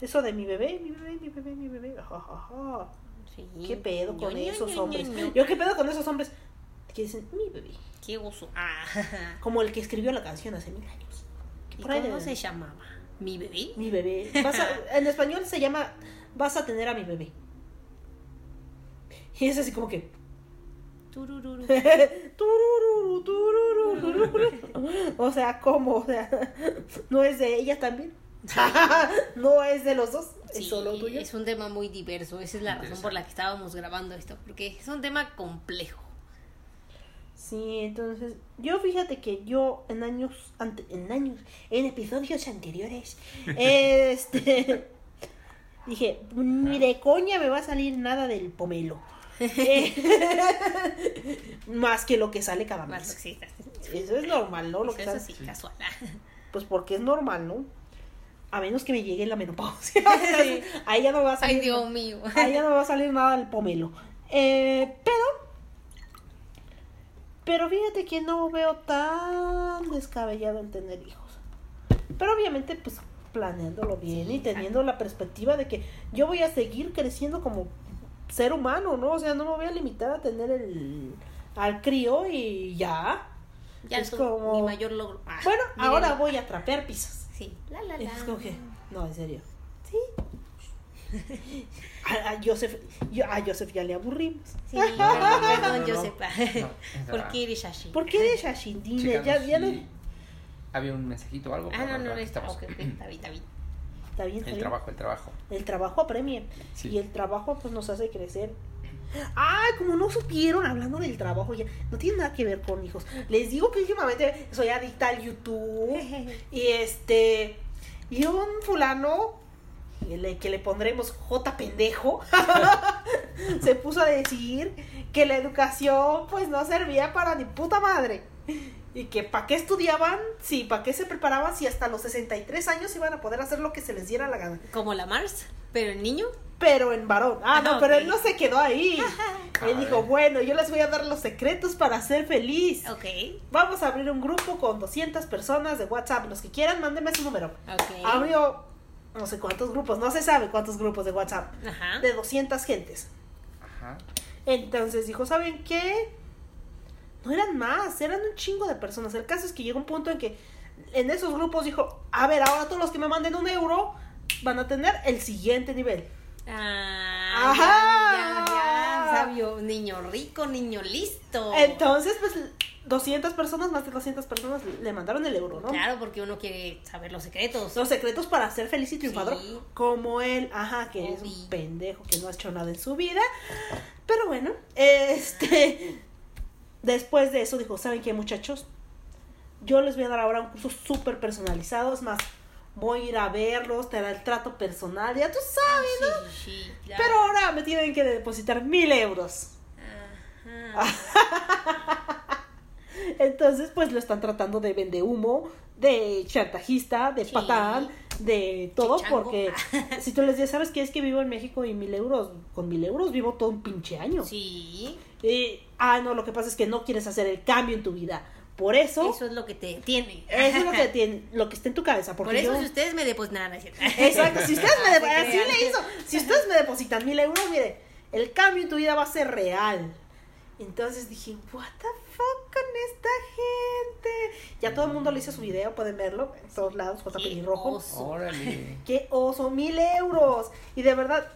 Eso de mi bebé, mi bebé, mi bebé, mi bebé. ja, ja, ja. Sí. ¿Qué pedo con Ño, esos Ño, hombres? Ño. Yo qué pedo con esos hombres que dicen mi bebé. Qué oso. Ah. Como el que escribió la canción hace mil años. ¿Y cómo debe- se llamaba? ¿Mi bebé? Mi bebé. Vas a- en español se llama Vas a tener a mi bebé. Y es así como que. Turururu. Turururu, turururu. O sea, ¿cómo? O sea, ¿no es de ella también? no es de los dos, es Sí, solo tuyo. es un tema muy diverso. Esa es la razón por la que estábamos grabando esto. Porque es un tema complejo. Sí, entonces, yo fíjate que yo en años, ante- en años, en episodios anteriores, este, dije, ni de coña me va a salir nada del pomelo. Más que lo que sale cada Más mes. Eso es normal, ¿no? Lo que Eso sale- sí, casual. Pues porque es normal, ¿no? A menos que me llegue la menopausia. Ahí ya no va a salir. Ay, Dios mío. Ahí ya no va a salir nada del pomelo. Eh, pero. Pero fíjate que no veo tan descabellado el tener hijos. Pero obviamente, pues planeándolo bien Sí, y teniendo la perspectiva de que yo voy a seguir creciendo como ser humano, ¿no? O sea, no me voy a limitar a tener el al crío y ya. Ya es como- mi mayor logro. Ah, Bueno, ahora voy a trapear pisos. Sí. La, la, la. Es como que, no, en serio. Sí. A, a Joseph, yo- a Joseph ya le aburrimos. Sí, perdón, perdón, No, yo no, sepa. no, ¿Por qué eres así? ¿Por qué de Shashindine? checando Ya, ya no. si Había un mensajito o algo. Ah, no, no, está, estamos. ok, ok, está bien, está bien. Está bien, está El bien. trabajo, el trabajo. El trabajo apremia. Sí. Y el trabajo, pues, nos hace crecer. Ay, como no supieron, hablando del trabajo, ya no tiene nada que ver con hijos. Les digo que últimamente soy adicta al YouTube. Y este. Y un fulano, que le, que le pondremos J pendejo, se puso a decir que la educación, pues, no servía para ni puta madre. Y que para qué estudiaban, sí, para qué se preparaban si hasta los 63 años iban a poder hacer lo que se les diera la gana. Como la Mars, pero el niño. Pero en varón. Ah, no, Ah, pero él no se quedó ahí. él dijo, bueno, yo les voy a dar los secretos para ser feliz. Ok, Vamos a abrir un grupo con 200 personas de WhatsApp. Los que quieran, mándenme su número. ok. Abrió no sé cuántos grupos, no se sabe cuántos grupos de WhatsApp. Ajá. De 200 gentes. Ajá. Entonces dijo, ¿saben qué? No eran más, eran un chingo de personas. El caso es que llegó un punto en que en esos grupos dijo, a ver, ahora todos los que me manden un euro van a tener el siguiente nivel. Ah, Ajá. ya, ya, ya, sabio, niño rico, niño listo. Entonces, pues 200 personas, más de 200 personas le mandaron el euro, ¿no? Claro, porque uno quiere saber los secretos. Los secretos para ser feliz y triunfador. Sí. Como él, ajá, que es un pendejo que no ha hecho nada en su vida. Pero bueno, este. Después de eso dijo: ¿Saben qué, muchachos? Yo les voy a dar ahora un curso súper personalizado. Es más, voy a ir a verlos, te hará el trato personal, ya tú sabes, ¿no? Sí, sí, sí, claro. Pero ahora me tienen que depositar mil euros. Ajá. Entonces, pues lo están tratando de vende humo, de chantajista, de Sí. patán, de todo, Chichango. porque si tú les dices, ¿sabes qué? Es que vivo en México y mil euros, con mil euros vivo todo un pinche año. Sí, Y, ah, no, lo que pasa es que no quieres hacer el cambio en tu vida. Por eso, eso es lo que te tiene. eso es lo que, tiene, lo que está en tu cabeza. Porque Por eso yo- si ustedes me depositan, no, es cierto. Exacto, si ustedes me Ah, depositan, así le hizo, si ustedes me depositan mil euros, mire, el cambio en tu vida va a ser real. Entonces dije, what the fuck con esta gente. Ya todo el mundo le hizo su video, pueden verlo en todos lados, J. Pelirrojo. oso. Órale. Qué oso, mil euros. Y de verdad,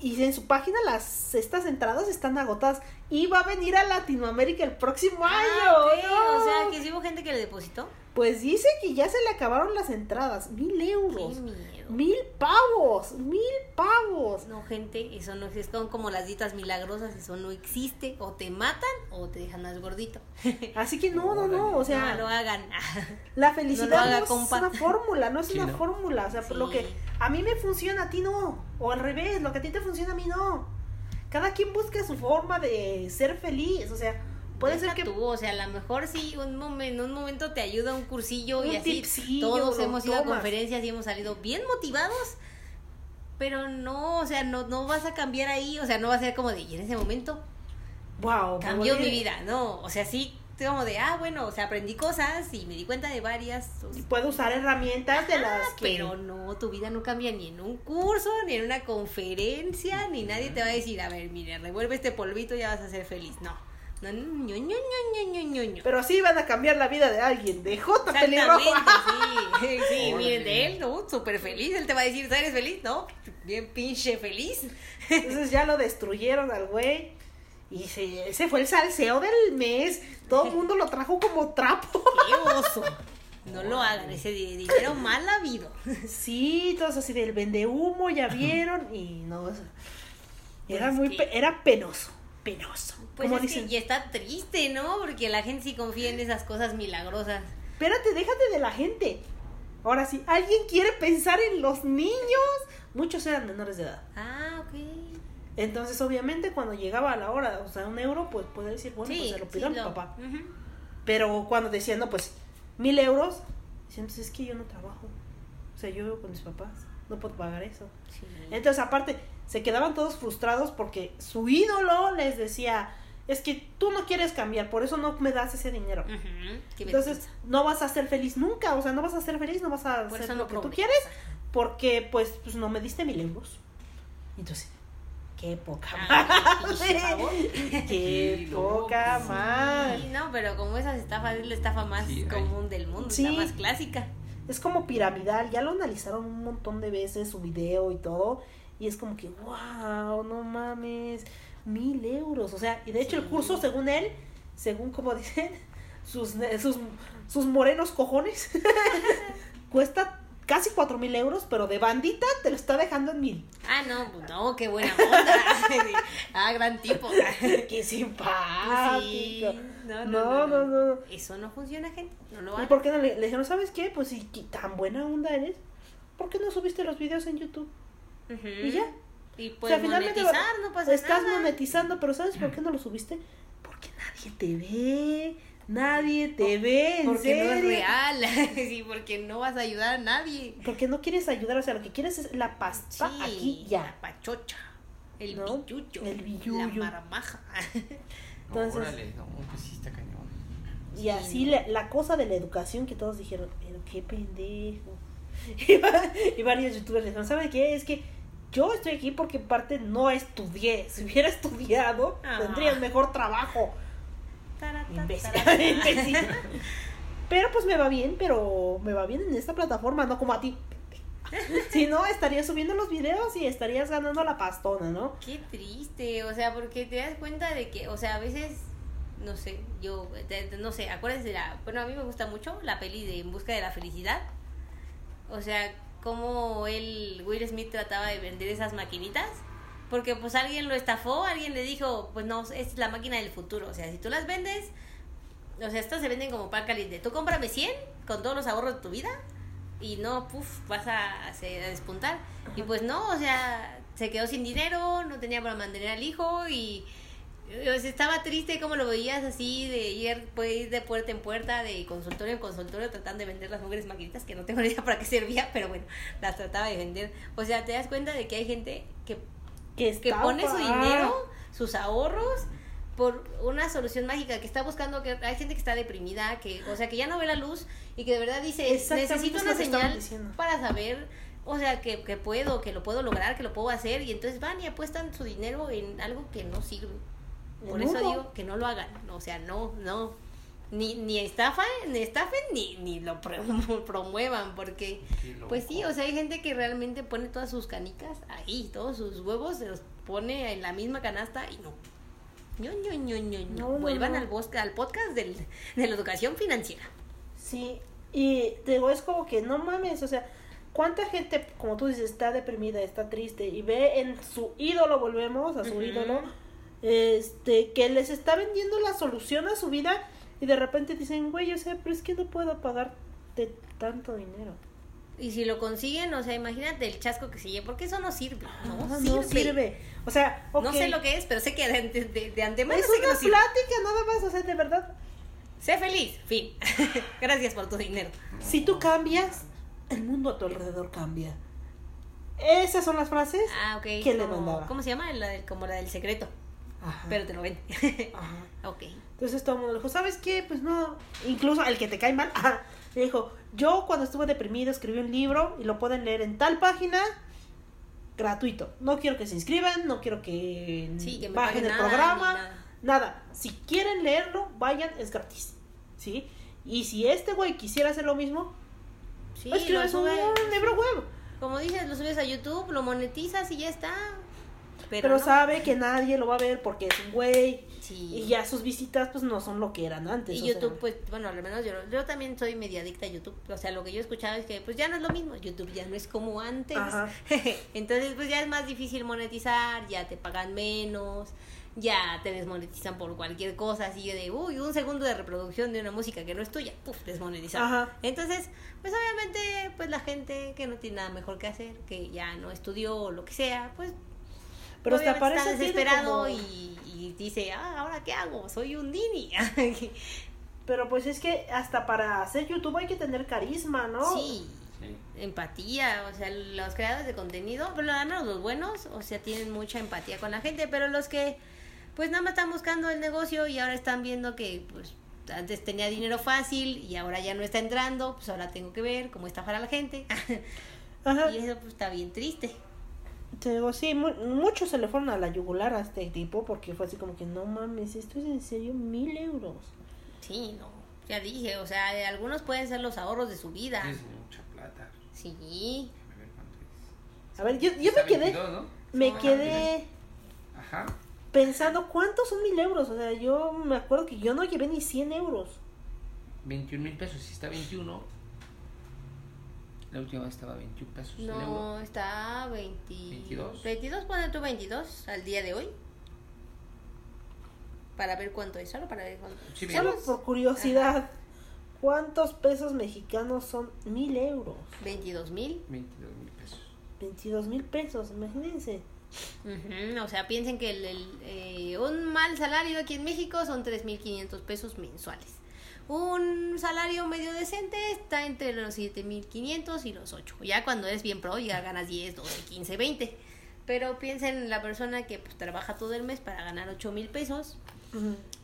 y en su página las estas entradas están agotadas. Y va a venir a Latinoamérica el próximo año. Ah, ok, ¿no? O sea, que si hubo gente que le depositó. Pues dice que ya se le acabaron las entradas. Mil Qué euros. miedo. Mil pavos, mil pavos. No, gente, eso no existe. Son como las dietas milagrosas, eso no existe. O te matan o te dejan más gordito. Así que no, no, no, o sea, no lo hagan. la felicidad no, haga, es compa. una fórmula, no es Sí, una ¿no? fórmula, o sea, por lo que a mí me funciona, a ti no, o al revés, lo que a ti te funciona, a mí no. Cada quien busca su forma de ser feliz, o sea, puede ser que tú, o sea, a lo mejor sí, un momento, un momento te ayuda un cursillo y así. Todos hemos ido a conferencias y hemos salido bien motivados. Pero no, o sea, no, no vas a cambiar ahí, o sea, no va a ser como de, y en ese momento wow, cambió mi vida, no, o sea, sí, como de, ah, bueno, o sea, aprendí cosas y me di cuenta de varias, o sea, Puedo usar herramientas de las que pero no, tu vida no cambia ni en un curso, ni en una conferencia, ni nadie te va a decir, a ver, mire, revuelve este polvito y ya vas a ser feliz. No. No, no, no, no, no, no, no, no. pero sí van a cambiar la vida de alguien, de J. Pelirrojo. Sí. Sí, miren, de él, ¿no? Súper feliz. Él te va a decir, ¿eres feliz? No, bien pinche feliz. Entonces ya lo destruyeron al güey. Y se- ese fue el salseo del mes. Todo el mundo lo trajo como trapo. Qué oso. No lo hagan, ese di- dinero mal habido. Sí, todos así del vende humo, ya vieron. Y no. Era Pues muy. que- era penoso. Penoso. Pues como es dicen. que ya está triste, ¿no? Porque la gente sí confía en esas cosas milagrosas. Espérate, déjate de la gente. Ahora sí, ¿alguien quiere pensar en los niños? Muchos eran menores de edad. Ah, ok. Entonces, obviamente, cuando llegaba a la hora, o sea, un euro, pues puede decir, bueno, pues se lo pido a mi lo- papá. Pero cuando decían, no, pues, mil euros, decían, pues es que yo no trabajo. O sea, yo vivo con mis papás, no puedo pagar eso. Sí. Entonces, aparte, se quedaban todos frustrados porque su ídolo les decía, es que tú no quieres cambiar, por eso no me das ese dinero. Entonces, no vas a ser feliz nunca, o sea, no vas a ser feliz, no vas a Por hacer lo no que tú quieres, porque pues, pues no me diste mil euros. Entonces, qué poca Ah, madre. Qué poca madre. Sí, no, pero como esas estafas es la estafa más Sí, común del mundo, Sí. la más clásica. Es como piramidal, ya lo analizaron un montón de veces su video y todo, y es como que, wow, no mames, mil euros. O sea, y de hecho el curso, según él, según como dicen, sus, sus, sus morenos cojones, cuesta casi cuatro mil euros, pero de bandita te lo está dejando en mil. Ah, no, pues no, qué buena onda. ah, gran tipo. Qué simpático. Sí, no, No, no, no. Eso no funciona, gente. No lo ¿Y hagan. por qué no le, le dijeron, sabes qué? Pues si tan buena onda eres, ¿por qué no subiste los videos en YouTube? Y ya. Y O pues finalmente lo- monetizar, no pasa estás nada. monetizando, pero ¿sabes por qué no lo subiste? Porque nadie te ve. Nadie te ve, en Porque no es serio. real. sí, porque no vas a ayudar a nadie. Porque no quieres ayudar, o sea, lo que quieres es la pasta Sí, aquí ya. La pachocha. El ¿No? billuyo. El billuyo. La marmaja. Entonces- Órale, no, pues sí está cañón. Y así la, la cosa de la educación que todos dijeron, pero qué pendejo. Y varios youtubers dijeron, ¿saben qué? Es que yo estoy aquí porque en parte no estudié. Si hubiera estudiado, Ah. tendría un mejor trabajo. Tarata, Imbécil. tarata. Imbécil. Pero pues me va bien, pero me va bien en esta plataforma, no como a ti. Si no, estarías subiendo los videos y estarías ganando la pastona, ¿no? Qué triste, o sea, porque te das cuenta de que, o sea, a veces, no sé, yo, no sé, acuérdense de la, bueno, a mí me gusta mucho la peli de En Busca de la Felicidad, o sea, cómo él, Will Smith trataba de vender esas maquinitas, porque pues alguien lo estafó, alguien le dijo, pues no, es la máquina del futuro, o sea, si tú las vendes, o sea, estas se venden como pan caliente, tú cómprame 100 con todos los ahorros de tu vida y no, puf, vas a, a despuntar. Y pues no, o sea, se quedó sin dinero, no tenía para mantener al hijo y estaba triste como lo veías así de ir, ir de puerta en puerta, de consultorio en consultorio tratando de vender las mujeres maquinitas que no tengo ni idea para qué servía, pero bueno, las trataba de vender. O sea, te das cuenta de que hay gente que Que, que pone su dinero, sus ahorros por una solución mágica, que está buscando que hay gente que está deprimida, que o sea, que ya no ve la luz y que de verdad dice, necesito es una señal para saber o sea, que, que puedo, que lo puedo lograr, que lo puedo hacer y entonces van y apuestan su dinero en algo que no sirve. Por eso digo que no lo hagan, o sea, no, no. Ni, ni estafa, ni estafen, ni, ni lo pro- promuevan, porque pues sí, o sea, hay gente que realmente pone todas sus canicas ahí, todos sus huevos se los pone en la misma canasta y no. ño, ño, ño, ño, ño. No, no, Vuelvan no. Al, bosque, al podcast del, de la educación financiera. Sí, y te digo, es como que no mames, o sea, ¿cuánta gente, como tú dices, está deprimida, está triste y ve en su ídolo, volvemos a su ídolo, este, que les está vendiendo la solución a su vida y de repente dicen, güey, o sea, pero es que no puedo pagarte tanto dinero. Y si lo consiguen, o sea, imagínate el chasco que se lleva, porque eso no sirve. No, Ah, sirve. no sirve. O sea, No sé lo que es, pero sé que de, de, de antemano Es sé que una no sirve. plática nada más, o sea, de verdad. Sé feliz, fin. Gracias por tu dinero. Si tú cambias, el mundo a tu alrededor cambia. Esas son las frases. Ah, ok. ¿Quién le mandaba? ¿Cómo se llama? La del- como la del secreto. Ajá. Pero te lo ven. Ajá. ok. Entonces todo el mundo le dijo, ¿sabes qué? Pues no, incluso el que te cae mal, ajá, le dijo, yo cuando estuve deprimido escribí un libro y lo pueden leer en tal página gratuito. No quiero que se inscriban, no quiero que Sí, que me bajen el nada, programa, nada. nada. Si quieren leerlo, vayan, es gratis. ¿Sí? Y si este güey quisiera hacer lo mismo, Sí, escribes un, libro web. Como dices, lo subes a YouTube, lo monetizas y ya está. Pero, Pero, no. sabe que nadie lo va a ver porque es un güey. Sí. Y ya sus visitas pues no son lo que eran antes. Y sea. YouTube, pues, bueno, al menos yo, yo también soy media adicta a YouTube. O sea, lo que yo he escuchado es que, pues, ya no es lo mismo. YouTube ya no es como antes. Ajá. Entonces, pues, ya es más difícil monetizar, ya te pagan menos, ya te desmonetizan por cualquier cosa, así de, uy, un segundo de reproducción de una música que no es tuya, puf, desmonetizado. Ajá. Entonces, pues, obviamente, pues, la gente que no tiene nada mejor que hacer, que ya no estudió o lo que sea, pues, Pero hasta parece está desesperado como... y, y dice, ah, ¿ahora qué hago? Soy un Dini. Pero pues es que hasta para hacer YouTube hay que tener carisma, ¿no? Sí, Sí. empatía, o sea, los creadores de contenido, pero al menos los buenos, o sea, tienen mucha empatía con la gente, pero los que pues nada más están buscando el negocio y ahora están viendo que pues antes tenía dinero fácil y ahora ya no está entrando, pues ahora tengo que ver cómo estafar a la gente. Ajá. y eso pues está bien triste. Te digo, sí, mu- muchos se le fueron a la yugular a este tipo porque fue así como que no mames, esto es en serio mil euros. Sí, no, ya dije, o sea, algunos pueden ser los ahorros de su vida. Es mucha plata. Sí, A ver cuánto es. A ver, yo, yo me quedé, 22, ¿no? me quedé Ajá. pensando cuántos son mil euros. O sea, yo me acuerdo que yo no llevé ni 100 euros. 21 mil pesos. Si está 21. La última vez estaba 21 pesos. el euro. No, está 20... 22. 22, pone tú 22 al día de hoy. Para ver cuánto es, solo para ver cuánto. Sí, Solo por curiosidad, ¿cuántos pesos mexicanos son mil euros? 22 mil. 22 mil pesos. 22 mil pesos, imagínense. O sea, piensen que el, el, eh, un mal salario aquí en México son 3.500 pesos mensuales. Un salario medio decente está entre los 7.500 y los 8. Ya cuando eres bien pro ya ganas 10, 12, 15, 20. Pero piensen en la persona que pues, trabaja todo el mes para ganar 8 mil pesos.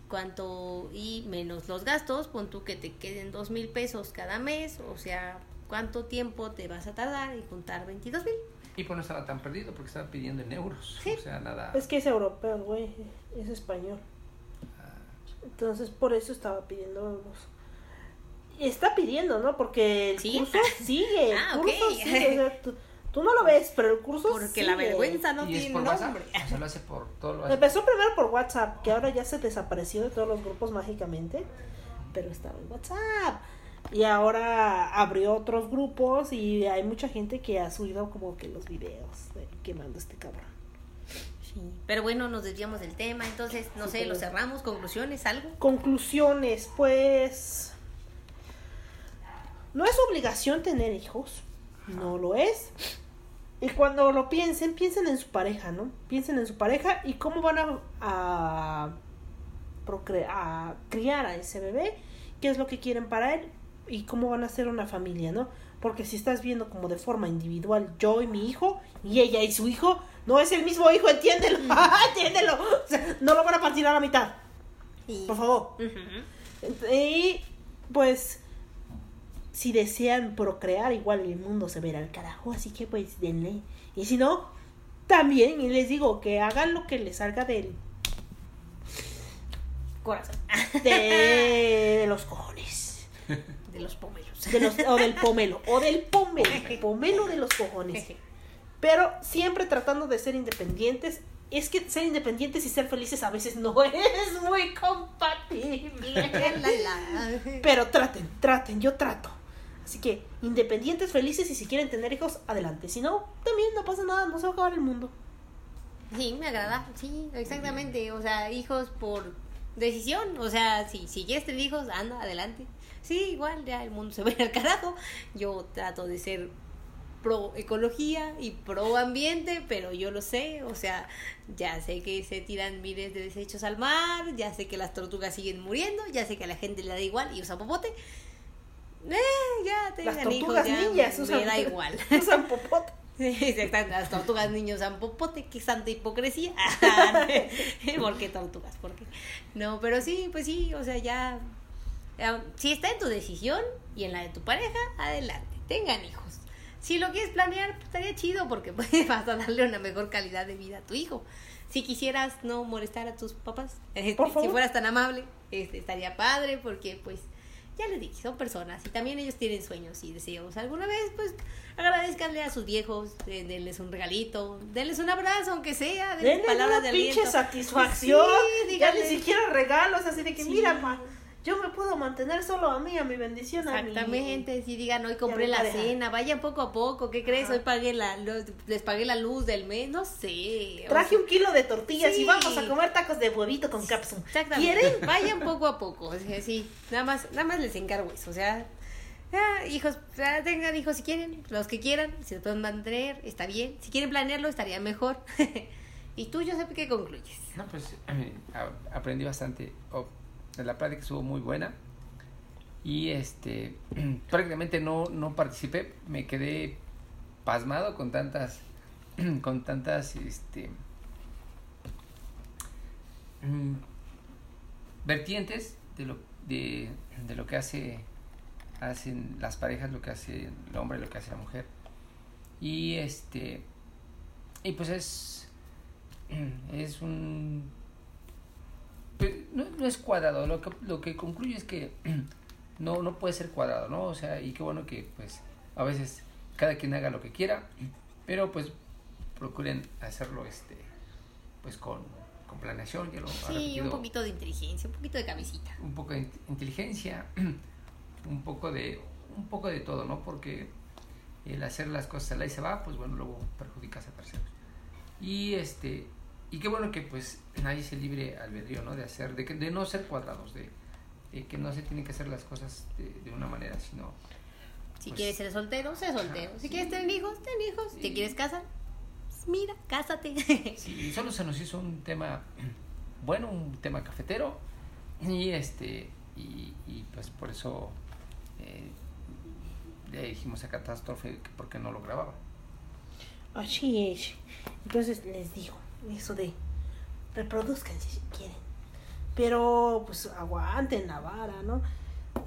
Cuánto y menos los gastos, pon tú que te queden dos mil pesos cada mes, o sea, cuánto tiempo te vas a tardar y juntar 22 mil. Y pues no estaba tan perdido porque estaba pidiendo en euros. Sí. O sea, nada. Es que es europeo, güey, es español. Entonces, por eso estaba pidiendo euros. Está pidiendo, ¿no? Porque el ¿Sí? curso sigue. El Ah, ok. curso sigue. O sea, tú, tú no lo ves, pero el curso Porque la vergüenza no y es tiene nombre. O sea, lo hace por todo lo hace. Empezó primero por WhatsApp, que ahora ya se desapareció de todos los grupos mágicamente, pero estaba en WhatsApp. Y ahora abrió otros grupos y hay mucha gente que ha subido como que los videos de quemando a este cabrón. Sí. Pero bueno, nos desviamos del tema, entonces, no Sí, sé, pero- lo cerramos, conclusiones, algo. Conclusiones, pues... no es obligación tener hijos, no lo es. Y cuando lo piensen, piensen en su pareja, ¿no? Piensen en su pareja y cómo van a, a, a criar a ese bebé, qué es lo que quieren para él y cómo van a ser una familia, ¿no? Porque si estás viendo como de forma individual yo y mi hijo y ella y su hijo, no es el mismo hijo, entiéndelo, entiéndelo. O sea, no lo van a partir a la mitad, Sí. por favor. Y pues si desean procrear, igual el mundo se verá al carajo, así que pues denle. Y si no, también, y les digo que hagan lo que les salga del, Corazón. de, de los cojones. De los pomelos. De los, o del pomelo, o del pomelo, pomelo de los cojones. Pero siempre tratando de ser independientes. Es que ser independientes y ser felices a veces no es muy compatible. Pero traten, traten, yo trato. Así que, independientes, felices y si quieren tener hijos, adelante. Si no, también no pasa nada, no se va a acabar el mundo. Sí, me agrada. Sí, exactamente. O sea, hijos por decisión. O sea, si, si quieres tener hijos, anda, adelante. Sí, igual, ya el mundo se va a ir al carajo. Yo trato de ser pro ecología y pro ambiente, pero yo lo sé. O sea, ya sé que se tiran miles de desechos al mar, ya sé que las tortugas siguen muriendo, ya sé que a la gente le da igual y usa popote. Eh, ya tengan Las tortugas ya ninjas me usan, da igual. usan popote. Sí, exactamente. Las tortugas niños dan popote, qué santa hipocresía. ¿Por qué tortugas? ¿Por qué? No, pero sí, pues sí, o sea, ya. Si está en tu decisión y en la de tu pareja, adelante, tengan hijos. Si lo quieres planear, pues, estaría chido porque pues, vas a darle una mejor calidad de vida a tu hijo. Si quisieras no molestar a tus papás, este, si fueras tan amable, este, estaría padre porque pues ya les dije, son personas y también ellos tienen sueños y deseos. Alguna vez, pues, agradezcanle a sus viejos, eh, denles un regalito, denles un abrazo, aunque sea, denles Denle palabras una de pinche satisfacción. Sí, ya ni siquiera regalos, así de que Sí. mira, yo me puedo mantener solo a mí, a mi bendición, a mí. Exactamente, si digan, hoy compré la pareja. cena, vayan poco a poco, ¿qué crees? Ajá. Hoy pagué la, lo- les pagué la luz del mes, no sé. o Traje sea, un kilo de tortillas y vamos a comer tacos de huevito con cápsula. Exactamente. ¿Quieren? Vayan poco a poco, o sea, sí, nada más, nada más les encargo eso, o sea, ah, hijos, ah, tengan hijos si quieren, los que quieran, si se pueden mantener, está bien, si quieren planearlo, estaría mejor. y tú, yo sé qué concluyes. No, pues eh, aprendí bastante. Oh, la plática estuvo muy buena. Y este, prácticamente no, no participé. Me quedé pasmado con tantas, con tantas, este, mm, vertientes de lo, de, de lo que hace, hacen las parejas, lo que hace el hombre, lo que hace la mujer. Y este, y pues es, es un no, no es cuadrado lo que lo que concluye es que no no puede ser cuadrado no o sea y qué bueno que pues a veces cada quien haga lo que quiera pero pues procuren hacerlo este pues con, con planeación ya lo Sí, un poquito de inteligencia, un poquito de cabecita. un poco de int- inteligencia un poco de un poco de todo no porque el hacer las cosas a la y se va pues bueno luego perjudicas a terceros. Y este y qué bueno que pues nadie se libre albedrío no de hacer de que de no ser cuadrados de, de que no se tienen que hacer las cosas de, de una manera sino Si Pues- quieres ser soltero, sé soltero. Si sí. quieres tener hijos, ten hijos. Si te quieres casar, pues mira, cásate. sí solo se nos hizo un tema bueno un tema cafetero y este y, y, pues por eso eh, le dijimos a catástrofe que por qué no lo grababa Así es. Entonces les digo, eso de reproduzcanse si quieren. Pero pues aguanten la vara, ¿no?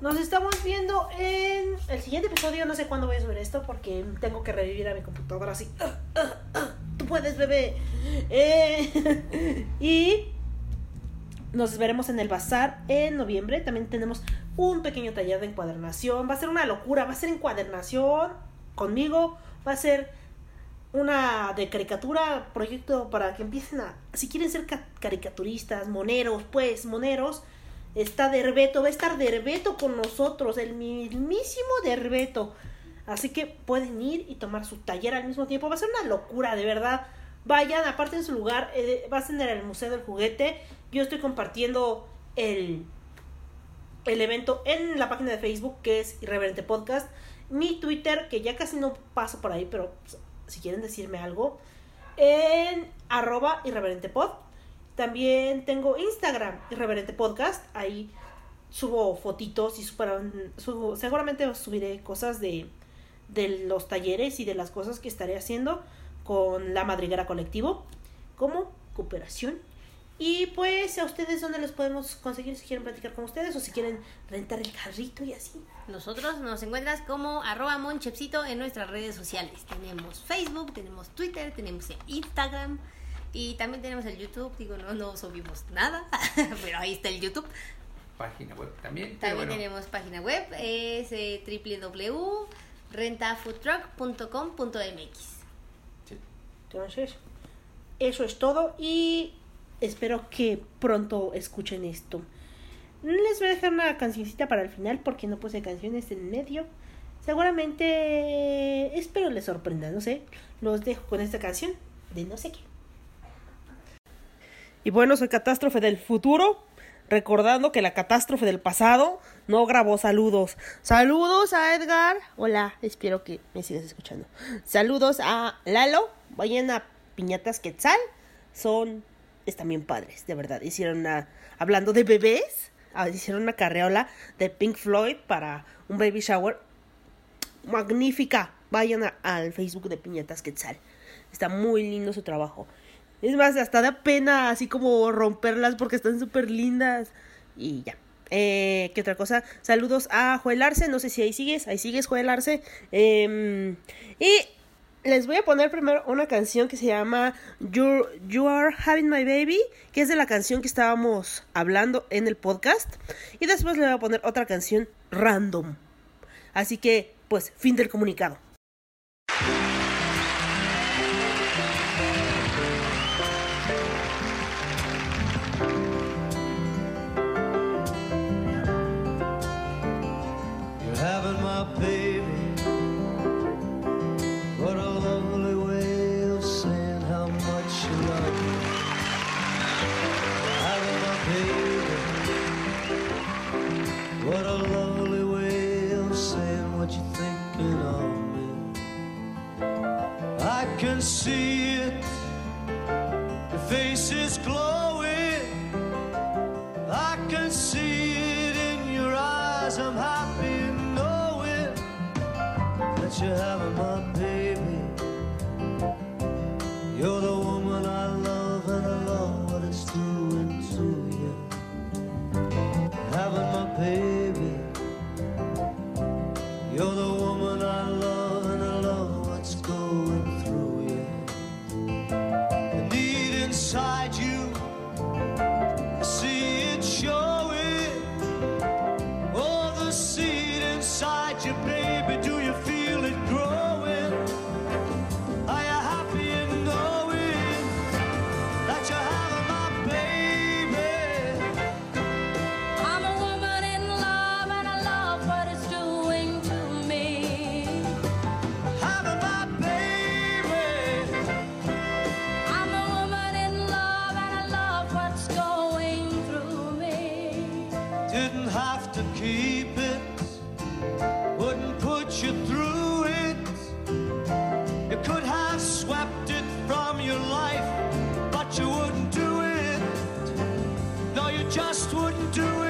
Nos estamos viendo en el siguiente episodio. No sé cuándo voy a subir esto porque tengo que revivir a mi computadora así. "Ah, ah, ah, Tú puedes, bebé. Eh, y nos veremos en el bazar en noviembre. También tenemos un pequeño taller de encuadernación. Va a ser una locura. Va a ser encuadernación conmigo. Va a ser una de caricatura, proyecto para que empiecen a, si quieren ser ca- caricaturistas, moneros, pues, moneros, está Derbeto, va a estar Derbeto con nosotros, el mismísimo Derbeto. Así que pueden ir y tomar su taller al mismo tiempo, va a ser una locura, de verdad. Vayan, aparte en su lugar, eh, va a ser el Museo del Juguete. Yo estoy compartiendo el el evento en la página de Facebook que es Irreverente Podcast. Mi Twitter, que ya casi no paso por ahí, pero si quieren decirme algo, en arroba irreverentepod. También tengo Instagram, Irreverente Podcast. Ahí subo fotitos y superan- subo- seguramente subiré cosas de, de los talleres y de las cosas que estaré haciendo con la madriguera colectivo como cooperación. Y pues a ustedes dónde los podemos conseguir si quieren platicar con ustedes o si quieren rentar el carrito y así. Nosotros nos encuentras como arroba monchepsito en nuestras redes sociales. Tenemos Facebook, tenemos Twitter, tenemos Instagram y también tenemos el YouTube. Digo, no, no subimos nada, pero ahí está el YouTube. Página web también. También bueno, tenemos página web, es eh, www.rentafoodtruck.com.mx. sí. Entonces, eso es todo y espero que pronto escuchen esto. Les voy a dejar una cancioncita para el final porque no puse canciones en medio. Seguramente espero les sorprenda, no sé. Los dejo con esta canción de no sé qué. Y bueno, soy Catástrofe del futuro. Recordando que la catástrofe del pasado no grabó saludos. Saludos a Edgar. Hola, espero que me sigas escuchando. Saludos a Lalo. Vayan a Piñatas Quetzal. Son. Están bien padres, de verdad. Hicieron una. Hablando de bebés. ah, Hicieron una carreola de Pink Floyd para un baby shower. Magnífica. Vayan al Facebook de Piñatas Quetzal. Está muy lindo su trabajo. Es más, hasta da pena así como romperlas porque están súper lindas. Y ya. Eh, ¿Qué otra cosa? Saludos a Joel Arce. No sé si ahí sigues. Ahí sigues, Joel Arce. Em, y les voy a poner primero una canción que se llama you, you Are Having My Baby. Que es de la canción que estábamos hablando en el podcast. Y después le voy a poner otra canción random. Así que, pues, fin del comunicado. just wouldn't do it.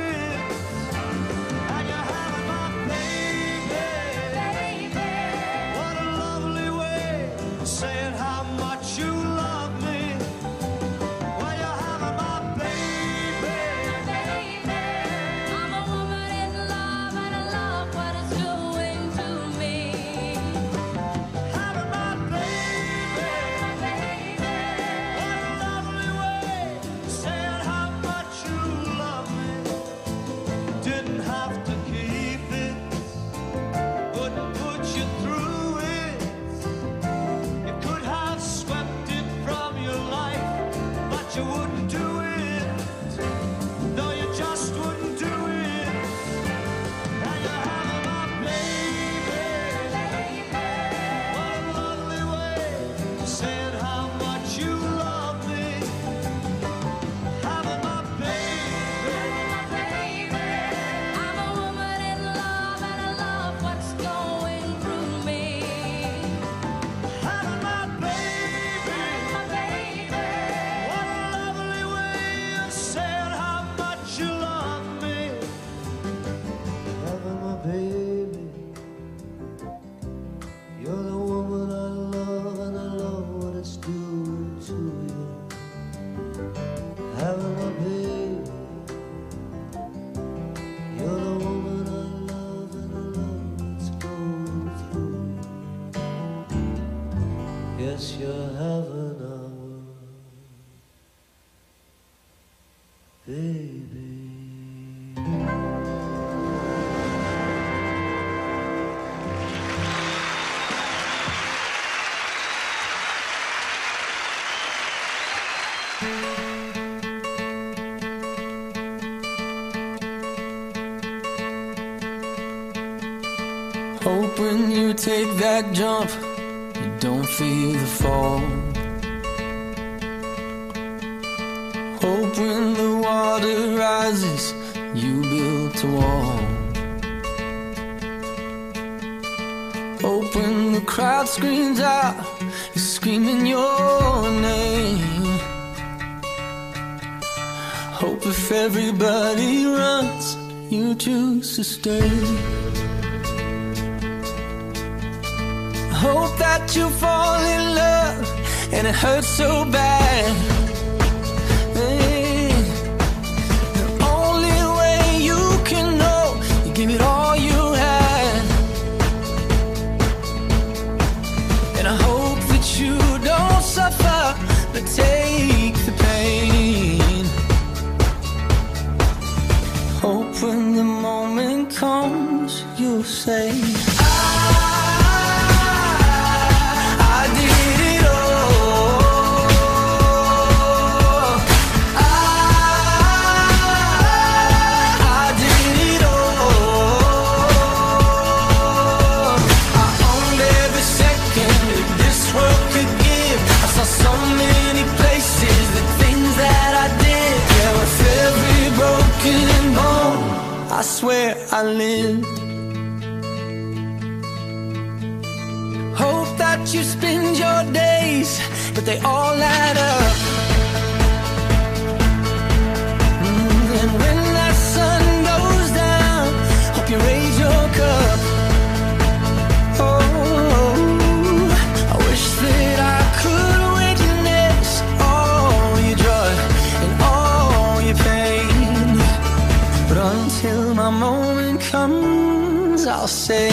Take that jump, you don't feel the fall. Hope when the water rises, you build a wall. Hope when the crowd screams out, you're screaming your name. Hope if everybody runs, you choose to stay. You fall in love and it hurts so bad. The only way you can know, you give it all you had. And I hope that you don't suffer, but take the pain. Hope when the moment comes, you'll say, I. Hope that you spend your days, but they all add up. Say.